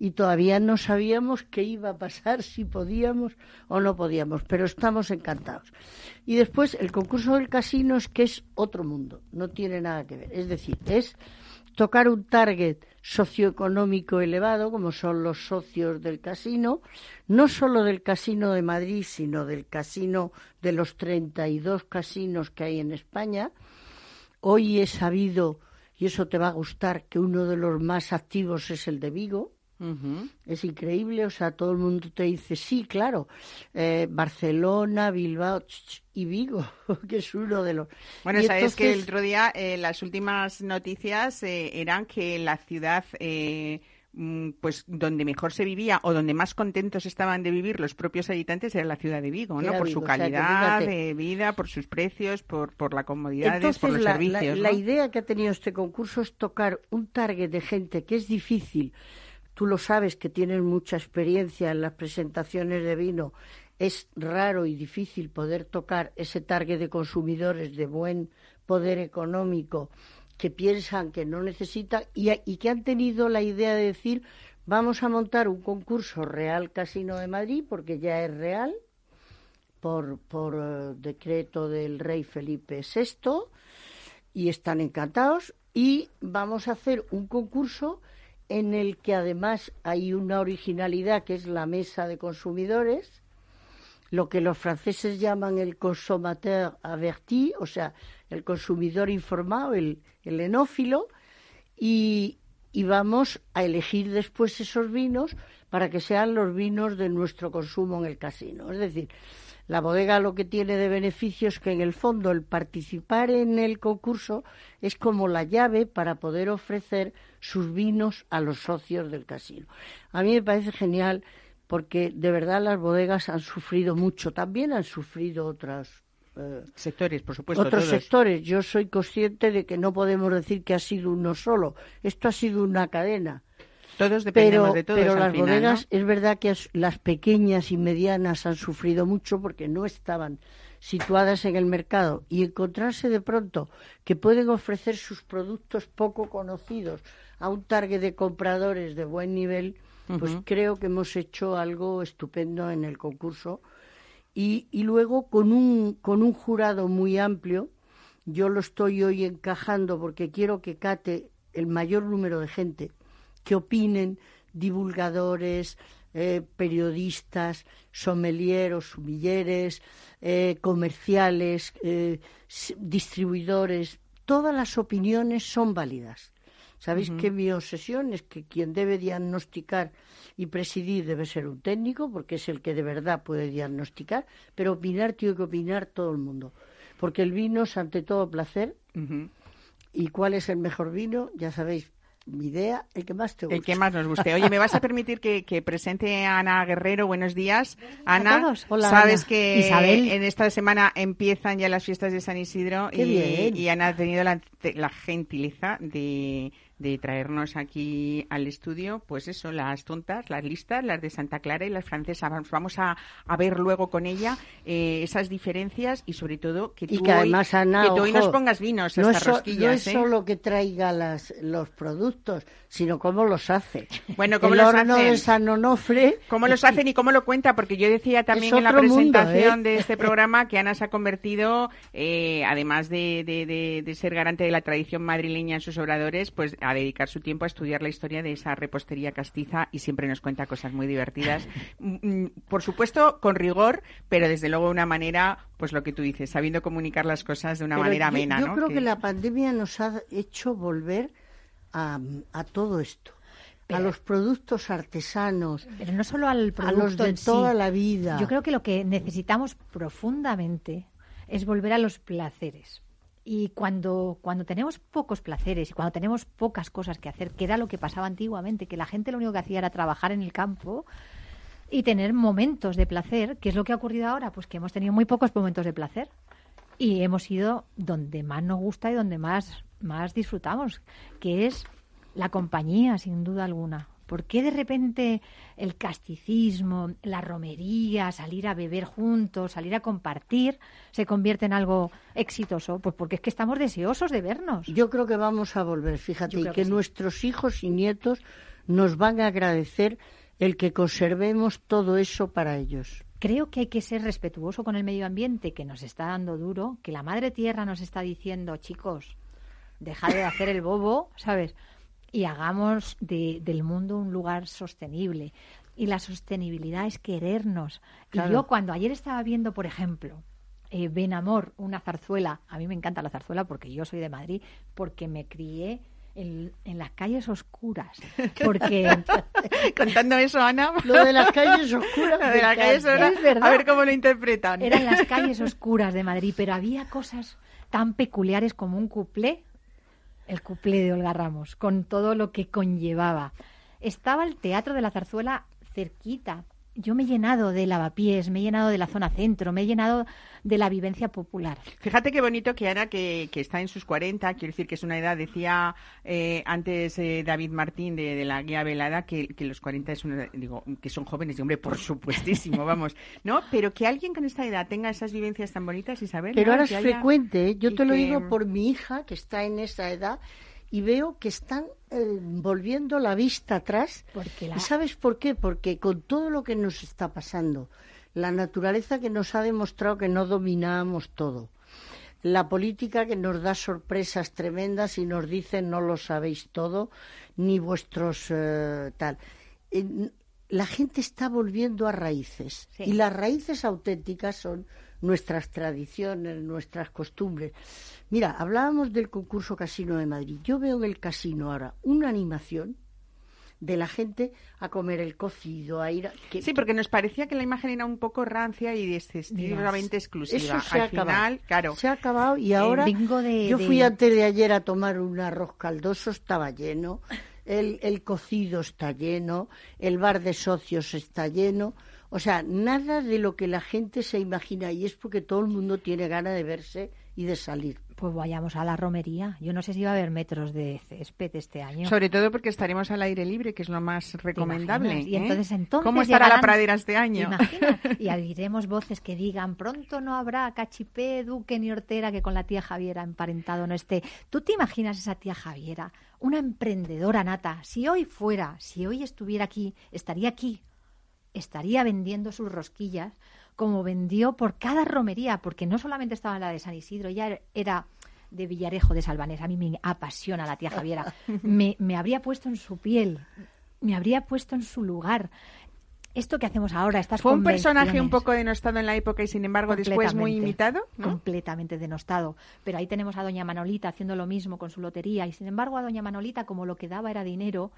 y todavía no sabíamos qué iba a pasar, si podíamos o no podíamos, pero estamos encantados. Y después el concurso del casino es que es otro mundo, no tiene nada que ver. Es decir, es tocar un target socioeconómico elevado, como son los socios del casino, no solo del Casino de Madrid, sino del casino de los 32 casinos que hay en España. Hoy he sabido, y eso te va a gustar, que uno de los más activos es el de Vigo, es increíble, o sea, todo el mundo te dice, sí, claro, eh, Barcelona, Bilbao y Vigo, que es uno de los... Bueno, sabes que el otro día eh, las últimas noticias eh, eran que la ciudad... Mm, pues donde mejor se vivía o donde más contentos estaban de vivir los propios habitantes era la ciudad de Vigo, ¿no? por su calidad de vida, por sus precios, por, por la comodidad, por los servicios. La, la idea que ha tenido este concurso es tocar un target de gente que es difícil tú lo sabes que tienes mucha experiencia en las presentaciones de vino, es raro y difícil poder tocar ese target de consumidores de buen poder económico que piensan que no necesitan y, que han tenido la idea de decir vamos a montar un concurso Real Casino de Madrid porque ya es real por, por eh, decreto del rey Felipe VI y están encantados y vamos a hacer un concurso en el que además hay una originalidad que es la mesa de consumidores, lo que los franceses llaman el consommateur averti, o sea, el consumidor informado, el, enófilo, y, y vamos a elegir después esos vinos para que sean los vinos de nuestro consumo en el casino. Es decir, la bodega lo que tiene de beneficio es que en el fondo el participar en el concurso es como la llave para poder ofrecer sus vinos a los socios del casino. A mí me parece genial porque de verdad las bodegas han sufrido mucho, también han sufrido otras eh, sectores, por supuesto. Otros sectores. Yo soy consciente de que no podemos decir que ha sido uno solo. Esto ha sido una cadena. Todos dependemos pero, de todos. Pero las bodegas, es verdad que las pequeñas y medianas han sufrido mucho porque no estaban situadas en el mercado y encontrarse de pronto que pueden ofrecer sus productos poco conocidos a un target de compradores de buen nivel, pues creo que hemos hecho algo estupendo en el concurso. Y, y luego con un, con un jurado muy amplio, yo lo estoy hoy encajando porque quiero que cate el mayor número de gente que opinen divulgadores, eh, periodistas, sommeliers sumilleres, eh, comerciales, eh, distribuidores, todas las opiniones son válidas. Sabéis que mi obsesión es que quien debe diagnosticar y presidir debe ser un técnico, porque es el que de verdad puede diagnosticar, pero opinar tiene que opinar todo el mundo. Porque el vino es ante todo placer. ¿Y cuál es el mejor vino? Ya sabéis, mi idea, el que más te guste. El que más nos guste. Oye, ¿me vas a permitir que, presente a Ana Guerrero? Buenos días. Ana, sabes que en esta semana empiezan ya las fiestas de San Isidro y, y, Ana ha tenido la, la gentileza de, de traernos aquí al estudio, pues eso, las tontas, las listas, las de Santa Clara y las francesas. Vamos a, a ver luego con ella eh, esas diferencias y sobre todo que tú, que además, hoy, que tú hoy nos pongas vinos no rosquillas. No es ¿eh? solo que traiga las, los productos, sino cómo los hace. Bueno, cómo El los horno hacen. de San Onofre. ¿Cómo los hacen y cómo lo cuenta? Porque yo decía también en la mundo, presentación ¿eh? de este programa que Ana se ha convertido, eh, además de, de- de- de ser garante de la tradición madrileña en sus obradores, pues a dedicar su tiempo a estudiar la historia de esa repostería castiza y siempre nos cuenta cosas muy divertidas. Mm, mm, Por supuesto, con rigor, pero desde luego de una manera, pues lo que tú dices, sabiendo comunicar las cosas de una Pero manera yo- amena, Yo ¿no? creo que... la pandemia nos ha hecho volver a, a todo esto. a los productos artesanos, Pero no solo al a producto los de en sí. toda la vida. Yo creo que lo que necesitamos profundamente es volver a los placeres. Y cuando, cuando tenemos pocos placeres y cuando tenemos pocas cosas que hacer, que era lo que pasaba antiguamente, que la gente lo único que hacía era trabajar en el campo y tener momentos de placer, ¿qué es lo que ha ocurrido ahora? Pues que hemos tenido muy pocos momentos de placer y hemos ido donde más nos gusta y donde más, más disfrutamos, que es la compañía, sin duda alguna. ¿Por qué de repente el casticismo, la romería, salir a beber juntos, salir a compartir, se convierte en algo exitoso? Pues porque es que estamos deseosos de vernos. Yo creo que vamos a volver, fíjate, y que, que sí. nuestros hijos y nietos nos van a agradecer el que conservemos todo eso para ellos. Creo que hay que ser respetuoso con el medio ambiente que nos está dando duro, que la madre tierra nos está diciendo, chicos, dejad de hacer el bobo, ¿sabes? Y hagamos de- del mundo un lugar sostenible. Y la sostenibilidad es querernos. Claro. Y yo cuando ayer estaba viendo, por ejemplo, eh, Ben Amor, una zarzuela, a mí me encanta la zarzuela porque yo soy de Madrid, porque me crié en, en las calles oscuras, porque Contando eso, Ana. Lo de las calles oscuras. Lo de las calles oscuras, a ver cómo lo interpretan. eran las calles oscuras de Madrid, pero había cosas tan peculiares como un cuplé, el cuplé de Olga Ramos, con todo lo que conllevaba. Estaba el Teatro de la Zarzuela cerquita. Yo me he llenado de lavapiés, me he llenado de la zona centro, me he llenado de la vivencia popular. Fíjate qué bonito que Ana, que, que está en sus 40, quiero decir que es una edad, decía eh, antes eh, David Martín de, de la guía velada, que, que los 40 es una, digo, que son jóvenes, y hombre, por supuestísimo, vamos, ¿no? Pero que alguien con esta edad tenga esas vivencias tan bonitas, Isabel. Pero ¿no? ahora es haya- frecuente, ¿eh? yo y te lo que- digo por mi hija que está en esa edad y veo que están eh, volviendo la vista atrás. Porque la- ¿Y sabes por qué? Porque con todo lo que nos está pasando, la naturaleza que nos ha demostrado que no dominamos todo, la política que nos da sorpresas tremendas y nos dice no lo sabéis todo, ni vuestros eh, tal. La gente está volviendo a raíces Sí. y las raíces auténticas son nuestras tradiciones, nuestras costumbres. Mira, hablábamos del concurso Casino de Madrid. Yo veo en el casino ahora una animación de la gente a comer el cocido, a ir a... que- Sí, porque nos parecía que la imagen era un poco rancia y excesivamente exclusiva. Eso se ha final, acabado. claro. Se ha acabado y ahora de- yo de- fui antes de ayer a tomar un arroz caldoso, estaba lleno, el, el cocido está lleno, el bar de socios está lleno, o sea, nada de lo que la gente se imagina y es porque todo el mundo tiene ganas de verse y de salir. Pues vayamos a la romería. Yo no sé si va a haber metros de césped este año. Sobre todo porque estaremos al aire libre, que es lo más recomendable. Y ¿eh? entonces, entonces ¿Cómo estará la pradera este año? Y oiremos voces que digan, pronto no habrá Cachipé, Duque ni Hortera que con la tía Javiera emparentado no esté. ¿Tú te imaginas esa tía Javiera, una emprendedora nata? Si hoy fuera, si hoy estuviera aquí, estaría aquí, estaría vendiendo sus rosquillas como vendió por cada romería, porque no solamente estaba en la de San Isidro, ella era de Villarejo de Salvanés. A mí me apasiona la tía Javiera. Me, me habría puesto en su piel, me habría puesto en su lugar. Esto que hacemos ahora, estas Fue un personaje un poco denostado en la época y sin embargo después muy imitado. ¿no? Completamente denostado. Pero ahí tenemos a Doña Manolita haciendo lo mismo con su lotería. Y sin embargo, a Doña Manolita, como lo que daba era dinero,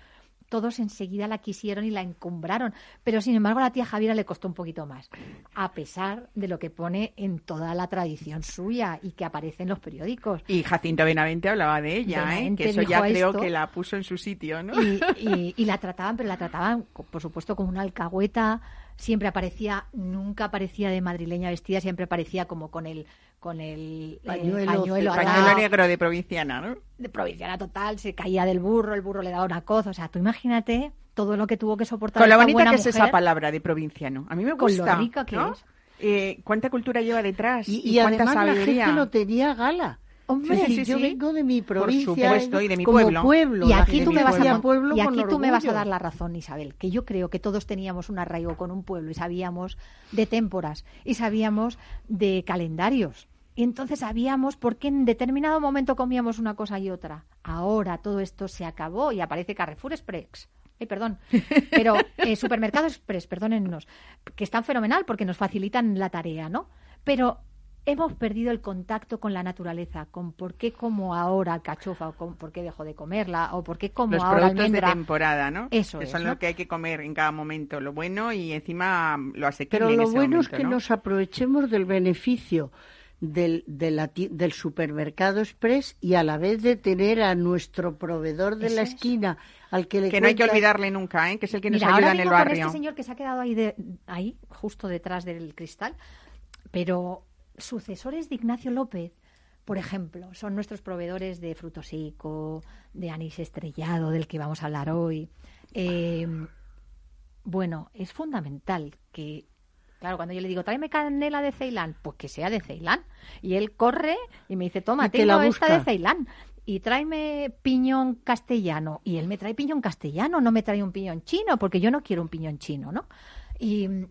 todos enseguida la quisieron y la encumbraron. Pero sin embargo, a la tía Javiera le costó un poquito más. A pesar de lo que pone en toda la tradición suya y que aparece en los periódicos. Y Jacinto Benavente hablaba de ella, ¿eh? Que eso ya creo esto. que la puso en su sitio, ¿no? y, y- y la trataban, pero la trataban, por supuesto, como una alcahueta, siempre aparecía, nunca aparecía de madrileña vestida, siempre aparecía como con el con el eh, Pañuelo, el Pañuelo negro de provinciana, ¿no? de provinciana total, se caía del burro, el burro le daba una coz, o sea, tú imagínate todo lo que tuvo que soportar Con lo bonita buena que es esa palabra de provinciano. A mí me Con lo gusta. rica que ¿no? es. Eh, ¿Cuánta cultura lleva detrás? Y, Y, y cuánta además la sabiduría. gente lo tenía a gala. Hombre, Sí, sí, sí, yo sí. vengo de mi Por provincia. supuesto, y de mi como pueblo. pueblo. Y aquí tú me vas a, pueblo y aquí tú me vas a dar la razón, Isabel, que yo creo que todos teníamos un arraigo con un pueblo y sabíamos de témporas y sabíamos de calendarios. Y entonces sabíamos por qué en determinado momento comíamos una cosa y otra. Ahora todo esto se acabó y aparece Carrefour Express. Ay, perdón. Pero eh, Supermercado Express, perdónennos, que están fenomenal porque nos facilitan la tarea, ¿no? Pero hemos perdido el contacto con la naturaleza, con por qué como ahora alcachofa, o con por qué dejo de comerla, o por qué como Los ahora productos almendra. de temporada, ¿no? Eso que es, son ¿no? lo que hay que comer en cada momento, lo bueno y encima lo asequible Pero en lo ese bueno es que ¿no? nos aprovechemos del beneficio del, de la ti- del supermercado express y a la vez de tener a nuestro proveedor de la es. esquina al que le Que no hay que olvidarle nunca, ¿eh? Que es el que nos Mira, ayuda ahora en el vengo con barrio. este señor que se ha quedado ahí, de, ahí, justo detrás del cristal, pero sucesores de Ignacio López, por ejemplo, son nuestros proveedores de fruto seco, de anís estrellado, del que vamos a hablar hoy. Eh, bueno, es fundamental que, claro, cuando yo le digo, tráeme canela de Ceilán, pues que sea de Ceilán. Y él corre y me dice, toma, tengo esta de Ceilán. Y tráeme piñón castellano. Y él me trae piñón castellano, no me trae un piñón chino, porque yo no quiero un piñón chino, ¿no? Y mm,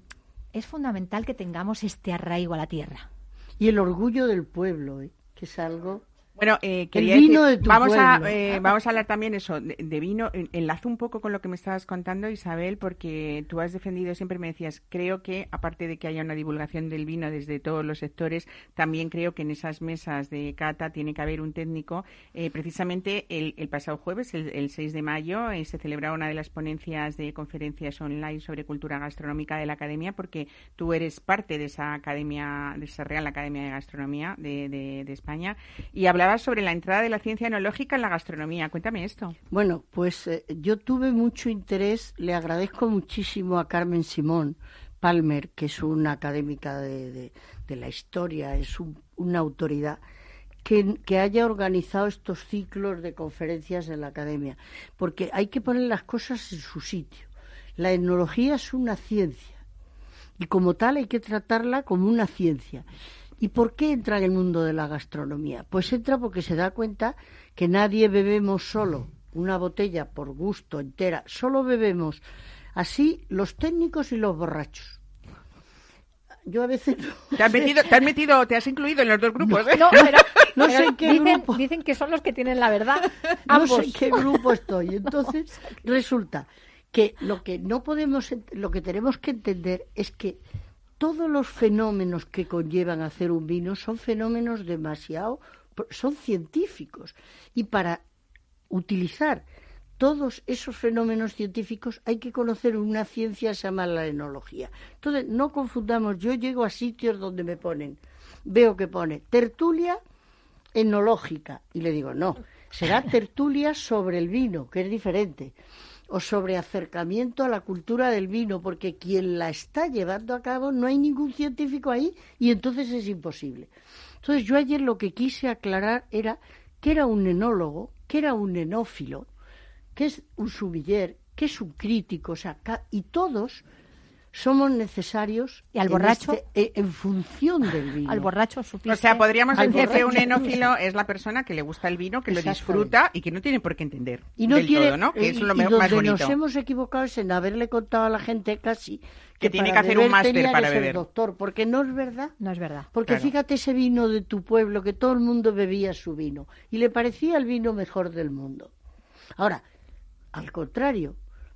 es fundamental que tengamos este arraigo a la tierra. Y el orgullo del pueblo, ¿eh? que es algo... Bueno, eh, quería vino decir- de tu vamos a eh, vamos a hablar también eso de, de vino. En- Enlazo un poco con lo que me estabas contando, Isabel, porque tú has defendido siempre me decías creo que aparte de que haya una divulgación del vino desde todos los sectores, también creo que en esas mesas de cata tiene que haber un técnico. Eh, precisamente el, el pasado jueves, el, el 6 de mayo, eh, se celebraba una de las ponencias de conferencias online sobre cultura gastronómica de la academia, porque tú eres parte de esa academia, de esa Real Academia de Gastronomía de, de- de España, y hablabas sobre la entrada de la ciencia enológica en la gastronomía. Cuéntame esto. Bueno, pues eh, yo tuve mucho interés, le agradezco muchísimo a Carmen Simón Palmer, que es una académica de, de- la historia, es un- una autoridad, que, que haya organizado estos ciclos de conferencias en la academia, porque hay que poner las cosas en su sitio. La etnología es una ciencia y como tal hay que tratarla como una ciencia. ¿Y por qué entra en el mundo de la gastronomía? Pues entra porque se da cuenta que nadie bebemos solo una botella por gusto entera, solo bebemos así los técnicos y los borrachos. Yo a veces no, Te has metido, te has metido, te has incluido en los dos grupos. ¿eh? No, pero, No pero sé en qué dicen, grupo. dicen que son los que tienen la verdad. no sé en qué grupo estoy. Entonces, resulta que lo que no podemos, lo que tenemos que entender es que todos los fenómenos que conllevan hacer un vino son fenómenos demasiado, son científicos. Y para utilizar todos esos fenómenos científicos hay que conocer una ciencia que se llama la enología. Entonces, no confundamos, yo llego a sitios donde me ponen, veo que pone tertulia enológica y le digo, no, será tertulia sobre el vino, que es diferente, o sobre acercamiento a la cultura del vino, porque quien la está llevando a cabo no hay ningún científico ahí y entonces es imposible. Entonces yo ayer lo que quise aclarar era que era un enólogo, que era un enófilo, que es un sumiller, que es un crítico, o sea, y todos somos necesarios ¿Y al en borracho? este- eh, en función del vino. Al borracho supiste. O sea, podríamos Al decir que un enófilo es la persona que le gusta el vino, que lo disfruta y que no tiene por qué entender y no del tiene todo, ¿no? Que es lo y me- donde más bonito. nos hemos equivocado es en haberle contado a la gente casi Que tiene para que hacer un máster que para ser beber. doctor porque no es verdad No es verdad. porque Claro. fíjate ese vino de tu pueblo que todo el mundo bebía su vino y le parecía el vino mejor del mundo ahora al contrario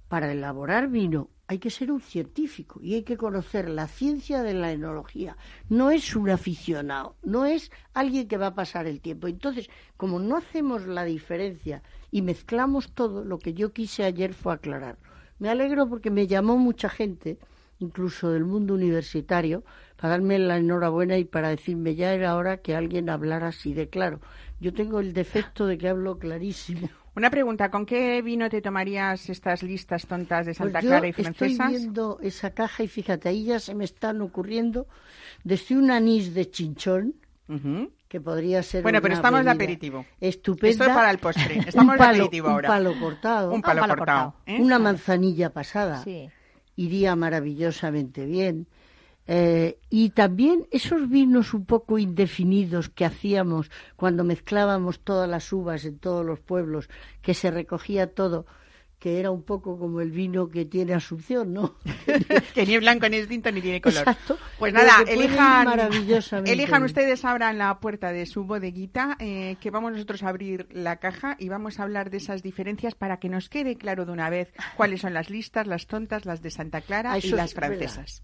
para elaborar vino hay que ser un científico y hay que conocer la ciencia de la enología. No es un aficionado, no es alguien que va a pasar el tiempo. Entonces, como no hacemos la diferencia y mezclamos todo, lo que yo quise ayer fue aclarar. Me alegro porque me llamó mucha gente, incluso del mundo universitario, para darme la enhorabuena y para decirme ya era hora que alguien hablara así de claro. Yo tengo el defecto de que hablo clarísimo. Una pregunta, ¿con qué vino te tomarías estas listas tontas de Santa Pues yo Clara y francesas? Estoy viendo esa caja y fíjate, ahí ya se me están ocurriendo desde un anís de chinchón, que podría ser Bueno, pero estamos de aperitivo. Estupenda. Esto es para el postre. Un Estamos de aperitivo ahora. Un palo cortado. Un palo, palo cortado. cortado. ¿eh? Una manzanilla pasada. Sí. Iría maravillosamente bien. Eh, y también esos vinos un poco indefinidos que hacíamos cuando mezclábamos todas las uvas en todos los pueblos, que se recogía todo, que era un poco como el vino que tiene Asunción, ¿no? que ni es blanco, ni es tinto, ni tiene color. Exacto. Pues nada, elijan, elijan ustedes ahora en la puerta de su bodeguita, eh, que vamos nosotros a abrir la caja y vamos a hablar de esas diferencias para que nos quede claro de una vez cuáles son las listas, las tontas, las de Santa Clara Ah, y las francesas.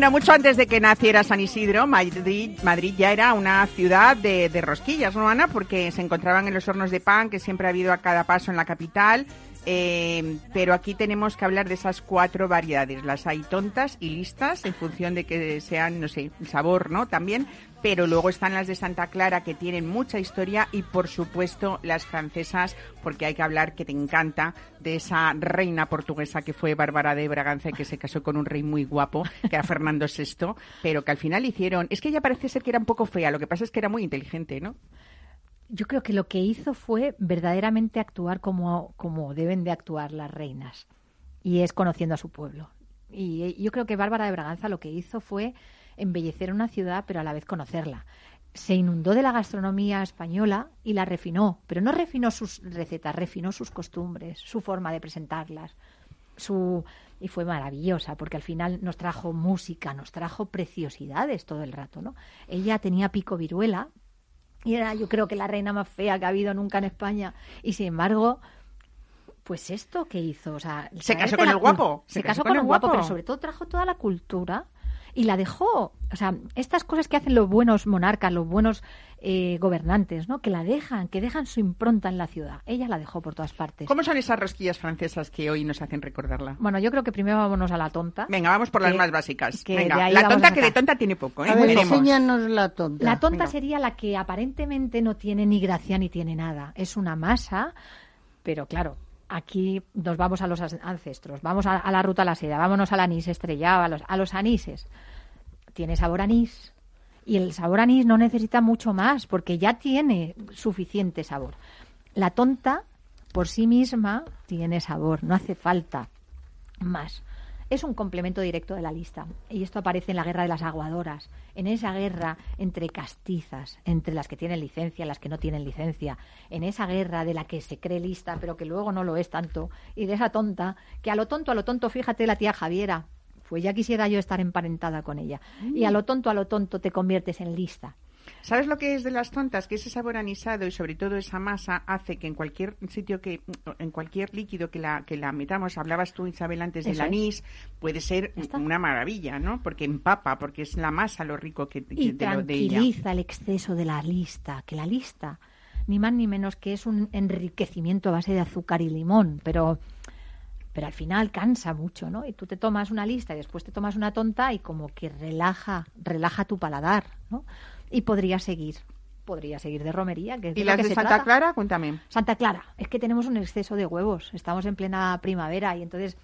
Bueno, mucho antes de que naciera San Isidro, Madrid, Madrid ya era una ciudad de, rosquillas, ¿no, Ana? Porque se encontraban en los hornos de pan que siempre ha habido a cada paso en la capital. Eh, pero aquí tenemos que hablar de esas cuatro variedades. Las hay tontas y listas en función de que sean, no sé, sabor, ¿no? También. Pero luego están las de Santa Clara que tienen mucha historia y, por supuesto, las francesas, porque hay que hablar que te encanta de esa reina portuguesa que fue Bárbara de Braganza y que se casó con un rey muy guapo, que era Fernando VI, pero que al final hicieron. Es que ella parece ser que era un poco fea, lo que pasa es que era muy inteligente, ¿no? Yo creo que lo que hizo fue verdaderamente actuar como, como deben de actuar las reinas. Y es conociendo a su pueblo. Y yo creo que Bárbara de Braganza lo que hizo fue embellecer una ciudad, pero a la vez conocerla. Se inundó de la gastronomía española y la refinó, pero no refinó sus recetas, refinó sus costumbres, su forma de presentarlas. Su, y fue maravillosa porque al final nos trajo música, nos trajo preciosidades todo el rato, ¿no? Ella tenía pico viruela, y era yo creo que la reina más fea que ha habido nunca en España y sin embargo pues esto que hizo o sea Se casó con el guapo, se, casó con el guapo, pero sobre todo trajo toda la cultura y la dejó o sea estas cosas que hacen los buenos monarcas los buenos eh, gobernantes no que la dejan que dejan su impronta en la ciudad ella la dejó por todas partes ¿Cómo son esas rosquillas francesas que hoy nos hacen recordarla? bueno yo creo que primero vámonos a la tonta Venga, vamos por las más básicas. que Venga, la tonta que de tonta tiene poco, ¿eh? A ver, enséñanos la tonta. La tonta Venga. sería la que aparentemente no tiene ni gracia ni tiene nada. Es una masa, pero claro, aquí nos vamos a los ancestros, vamos a, la ruta a la seda, vámonos al anís estrellado, a los, a los anises. Tiene sabor anís. Y el sabor anís no necesita mucho más, porque ya tiene suficiente sabor. La tonta, por sí misma, tiene sabor, no hace falta más. Es un complemento directo de la lista. Y esto aparece en la guerra de las aguadoras. En esa guerra entre castizas, entre las que tienen licencia y las que no tienen licencia. En esa guerra de la que se cree lista, pero que luego no lo es tanto. Y de esa tonta, que a lo tonto, a lo tonto, fíjate la tía Javiera. Pues ya quisiera yo estar emparentada con ella. Y a lo tonto, a lo tonto, te conviertes en lista. ¿Sabes lo que es de las tontas? Que ese sabor anisado y sobre todo esa masa hace que en cualquier sitio que, en cualquier líquido que la, que la metamos, hablabas tú Isabel antes del Eso es. anís, puede ser está. una maravilla, ¿no? Porque empapa, porque es la masa lo rico que, que y de, lo- de ella. tranquiliza el exceso de la lista, que la lista, ni más ni menos que es un enriquecimiento a base de azúcar y limón, pero pero al final cansa mucho, ¿no? Y tú te tomas una lista y después te tomas una tonta y como que relaja, relaja tu paladar, ¿no? Y podría seguir, podría seguir de romería, que ¿Y las que de se Santa trata. Clara? Cuéntame. Santa Clara, es que tenemos un exceso de huevos, estamos en plena primavera y entonces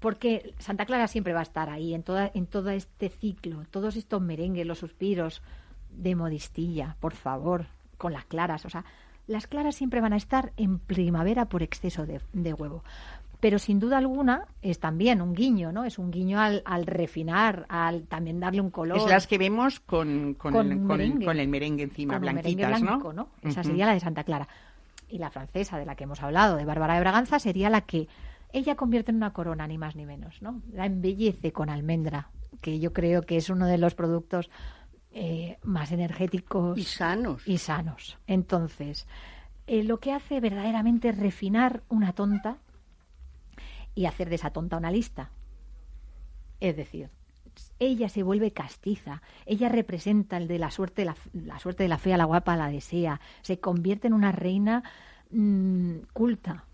porque Santa Clara siempre va a estar ahí en toda en todo este ciclo, todos estos merengues, los suspiros de modistilla, por favor, con las claras, o sea, las claras siempre van a estar en primavera por exceso de, de huevo. Pero sin duda alguna es también un guiño, ¿no? Es un guiño al, al refinar, al también darle un color. Es las que vemos con, con, Con el, con, el merengue encima, con blanquitas, merengue blanco, ¿no? Esa sería la de Santa Clara. Y la francesa, de la que hemos hablado, de Bárbara de Braganza, sería la que ella convierte en una corona, ni más ni menos, ¿no? La embellece con almendra, que yo creo que es uno de los productos eh, más energéticos Y sanos. y sanos. Entonces, eh, lo que hace verdaderamente es refinar una tonta y hacer de esa tonta una lista. Es decir, ella se vuelve castiza, ella representa el de la suerte, la, la suerte de la fea, la guapa, la desea, se convierte en una reina mm, culta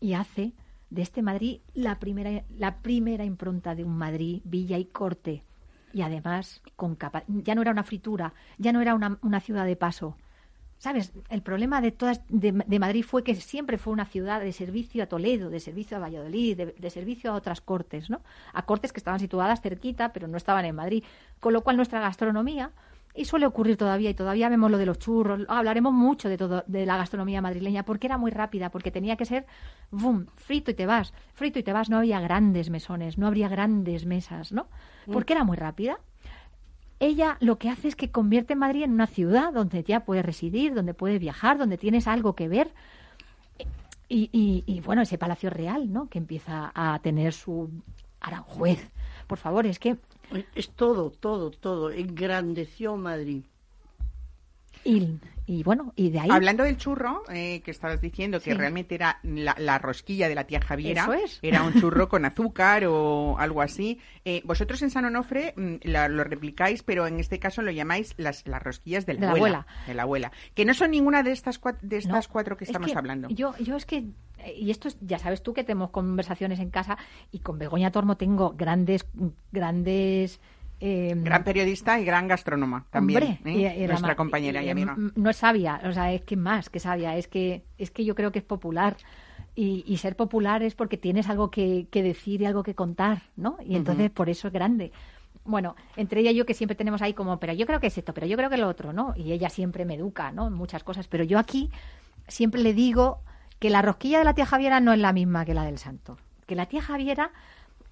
y hace de este Madrid la primera, la primera impronta de un Madrid, villa y corte. Y además, con capa ya no era una fritura, ya no era una, una ciudad de paso. ¿Sabes? El problema de, todas, de, de Madrid fue que siempre fue una ciudad de servicio a Toledo, de servicio a Valladolid, de, de servicio a otras cortes, ¿no? A cortes que estaban situadas cerquita, pero no estaban en Madrid. Con lo cual nuestra gastronomía, y suele ocurrir todavía, y todavía vemos lo de los churros, hablaremos mucho de todo, de la gastronomía madrileña, porque era muy rápida, porque tenía que ser, boom, frito y te vas, frito y te vas, no había grandes mesones, no habría grandes mesas, ¿no? Porque era muy rápida ella lo que hace es que convierte Madrid en una ciudad donde ya puedes residir, donde puedes viajar, donde tienes algo que ver. Y, y- y, bueno, ese Palacio Real, ¿no? Que empieza a tener su Aranjuez. Por favor, es que. Es todo, todo, todo. Engrandeció Madrid. Y, y bueno, y de ahí. Hablando del churro, eh, que estabas diciendo que Sí. realmente era la, la rosquilla de la tía Javiera, Eso es. era un churro con azúcar o algo así. Eh, vosotros en San Onofre mm, la- lo replicáis, pero en este caso lo llamáis las, las rosquillas de la, De abuela, abuela. De la abuela. Que no son ninguna de estas, cua- de estas No, cuatro que es estamos que hablando. Yo, yo es que, eh, y esto es- ya sabes tú que tenemos conversaciones en casa y con Begoña Tormo tengo grandes, grandes. Eh, Gran periodista y gran gastrónoma también. Hombre, ¿eh? y- y la Nuestra compañera y, y, amiga. No es sabia, o sea, es que más que sabia, es que, es que yo creo que es popular. Y, ser popular es porque tienes algo que, que decir y algo que contar, ¿no? Y entonces por eso es grande. Bueno, entre ella y yo que siempre tenemos ahí como, pero yo creo que es esto, pero yo creo que lo otro, ¿no? Y ella siempre me educa, ¿no? En muchas cosas. Pero yo aquí siempre le digo que la rosquilla de la tía Javiera no es la misma que la del santo. Que la tía Javiera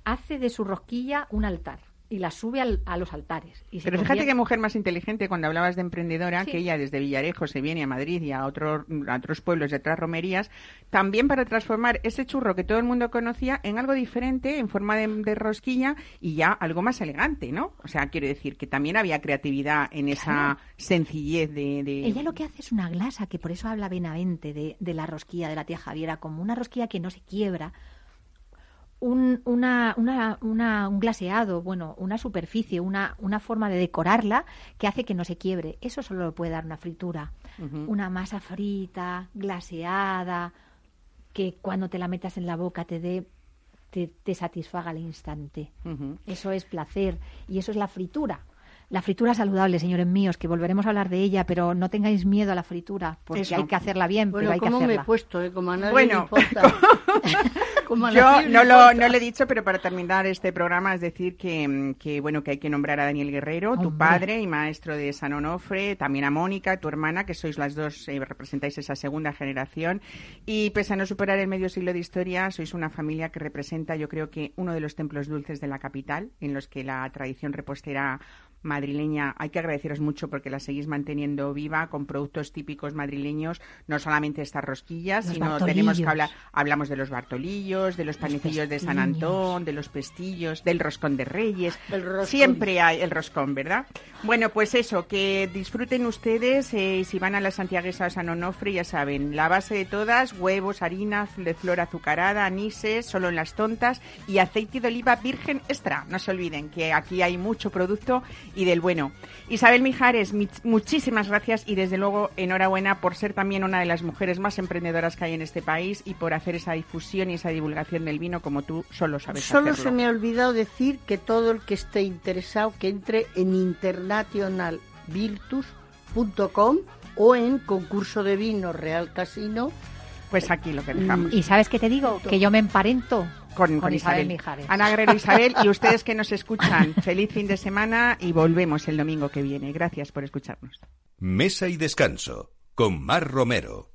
hace de su rosquilla un altar y la sube al- a los altares. Y Pero fíjate qué mujer más inteligente cuando hablabas de emprendedora, Sí. que ella desde Villarejo se viene a Madrid y a, otros a otros pueblos de otras romerías, también para transformar ese churro que todo el mundo conocía en algo diferente, en forma de, de rosquilla y ya algo más elegante, ¿no? O sea, quiero decir que también había creatividad en esa sencillez de... de- Ella lo que hace es una glasa, que por eso habla Benavente de, de la rosquilla de la tía Javiera, como una rosquilla que no se quiebra, un, una, una, una- un glaseado, bueno, una superficie, una, una forma de decorarla que hace que no se quiebre. Eso solo lo puede dar una fritura. Una masa frita, glaseada, que cuando te la metas en la boca te dé te, te satisfaga al instante. Eso es placer y eso es la fritura. La fritura saludable, señores míos, que volveremos a hablar de ella, pero no tengáis miedo a la fritura, porque Eso. hay que hacerla bien, Bueno, pero hay que ¿cómo me he hacerla. puesto? eh? Como a nadie Bueno, le importa. Como a Yo le no lo, no lo he dicho, pero para terminar este programa es decir que, que bueno que hay que nombrar a Daniel Guerrero, tu padre y maestro de San Onofre, también a Mónica, tu hermana, que sois las dos, eh, representáis esa segunda generación. Y pese a no superar el medio siglo de historia, sois una familia que representa, yo creo que uno de los templos dulces de la capital, en los que la tradición repostera madrileña hay que agradeceros mucho porque la seguís manteniendo viva con productos típicos madrileños, no solamente estas rosquillas, Los sino tenemos que hablar Hablamos de los bartolillos, de los panecillos de San. Antón, de los pestillos, del roscón de Reyes. El roscón. Siempre hay el roscón, ¿verdad? Bueno, pues eso, que disfruten ustedes. eh, si van a la Santiaguesa o San Onofre, ya saben, la base de todas, huevos, harina de flor azucarada, anises, solo en las tontas y aceite de oliva virgen extra. No se olviden que aquí hay mucho producto y del bueno. Isabel Mijares, mi- muchísimas gracias y desde luego enhorabuena por ser también una de las mujeres más emprendedoras que hay en este país y por hacer esa difusión y esa divulgación del vino como tú solo sabes Solo hacerlo. se me ha olvidado decir que todo el que esté interesado que entre en internationalvirtus.com o en concurso de vino Real Casino. Pues aquí lo que dejamos. Y sabes qué te digo, que yo me emparento con, con Isabel Isabel. Ana Guerrero Isabel y ustedes que nos escuchan, feliz fin de semana y volvemos el domingo que viene. Gracias por escucharnos. Mesa y descanso con Mar Romero.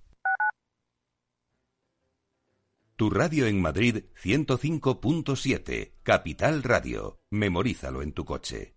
Tu radio en Madrid 105.7, Capital Radio. Memorízalo en tu coche.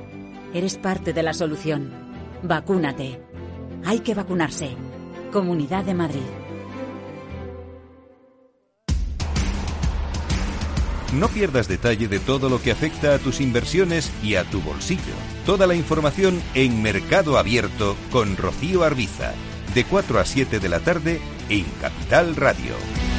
Eres parte de la solución. Vacúnate. Hay que vacunarse. Comunidad de Madrid. No pierdas detalle de todo lo que afecta a tus inversiones y a tu bolsillo. Toda la información en Mercado Abierto con Rocío Arbiza, de 4 a 7 de la tarde en Capital Radio.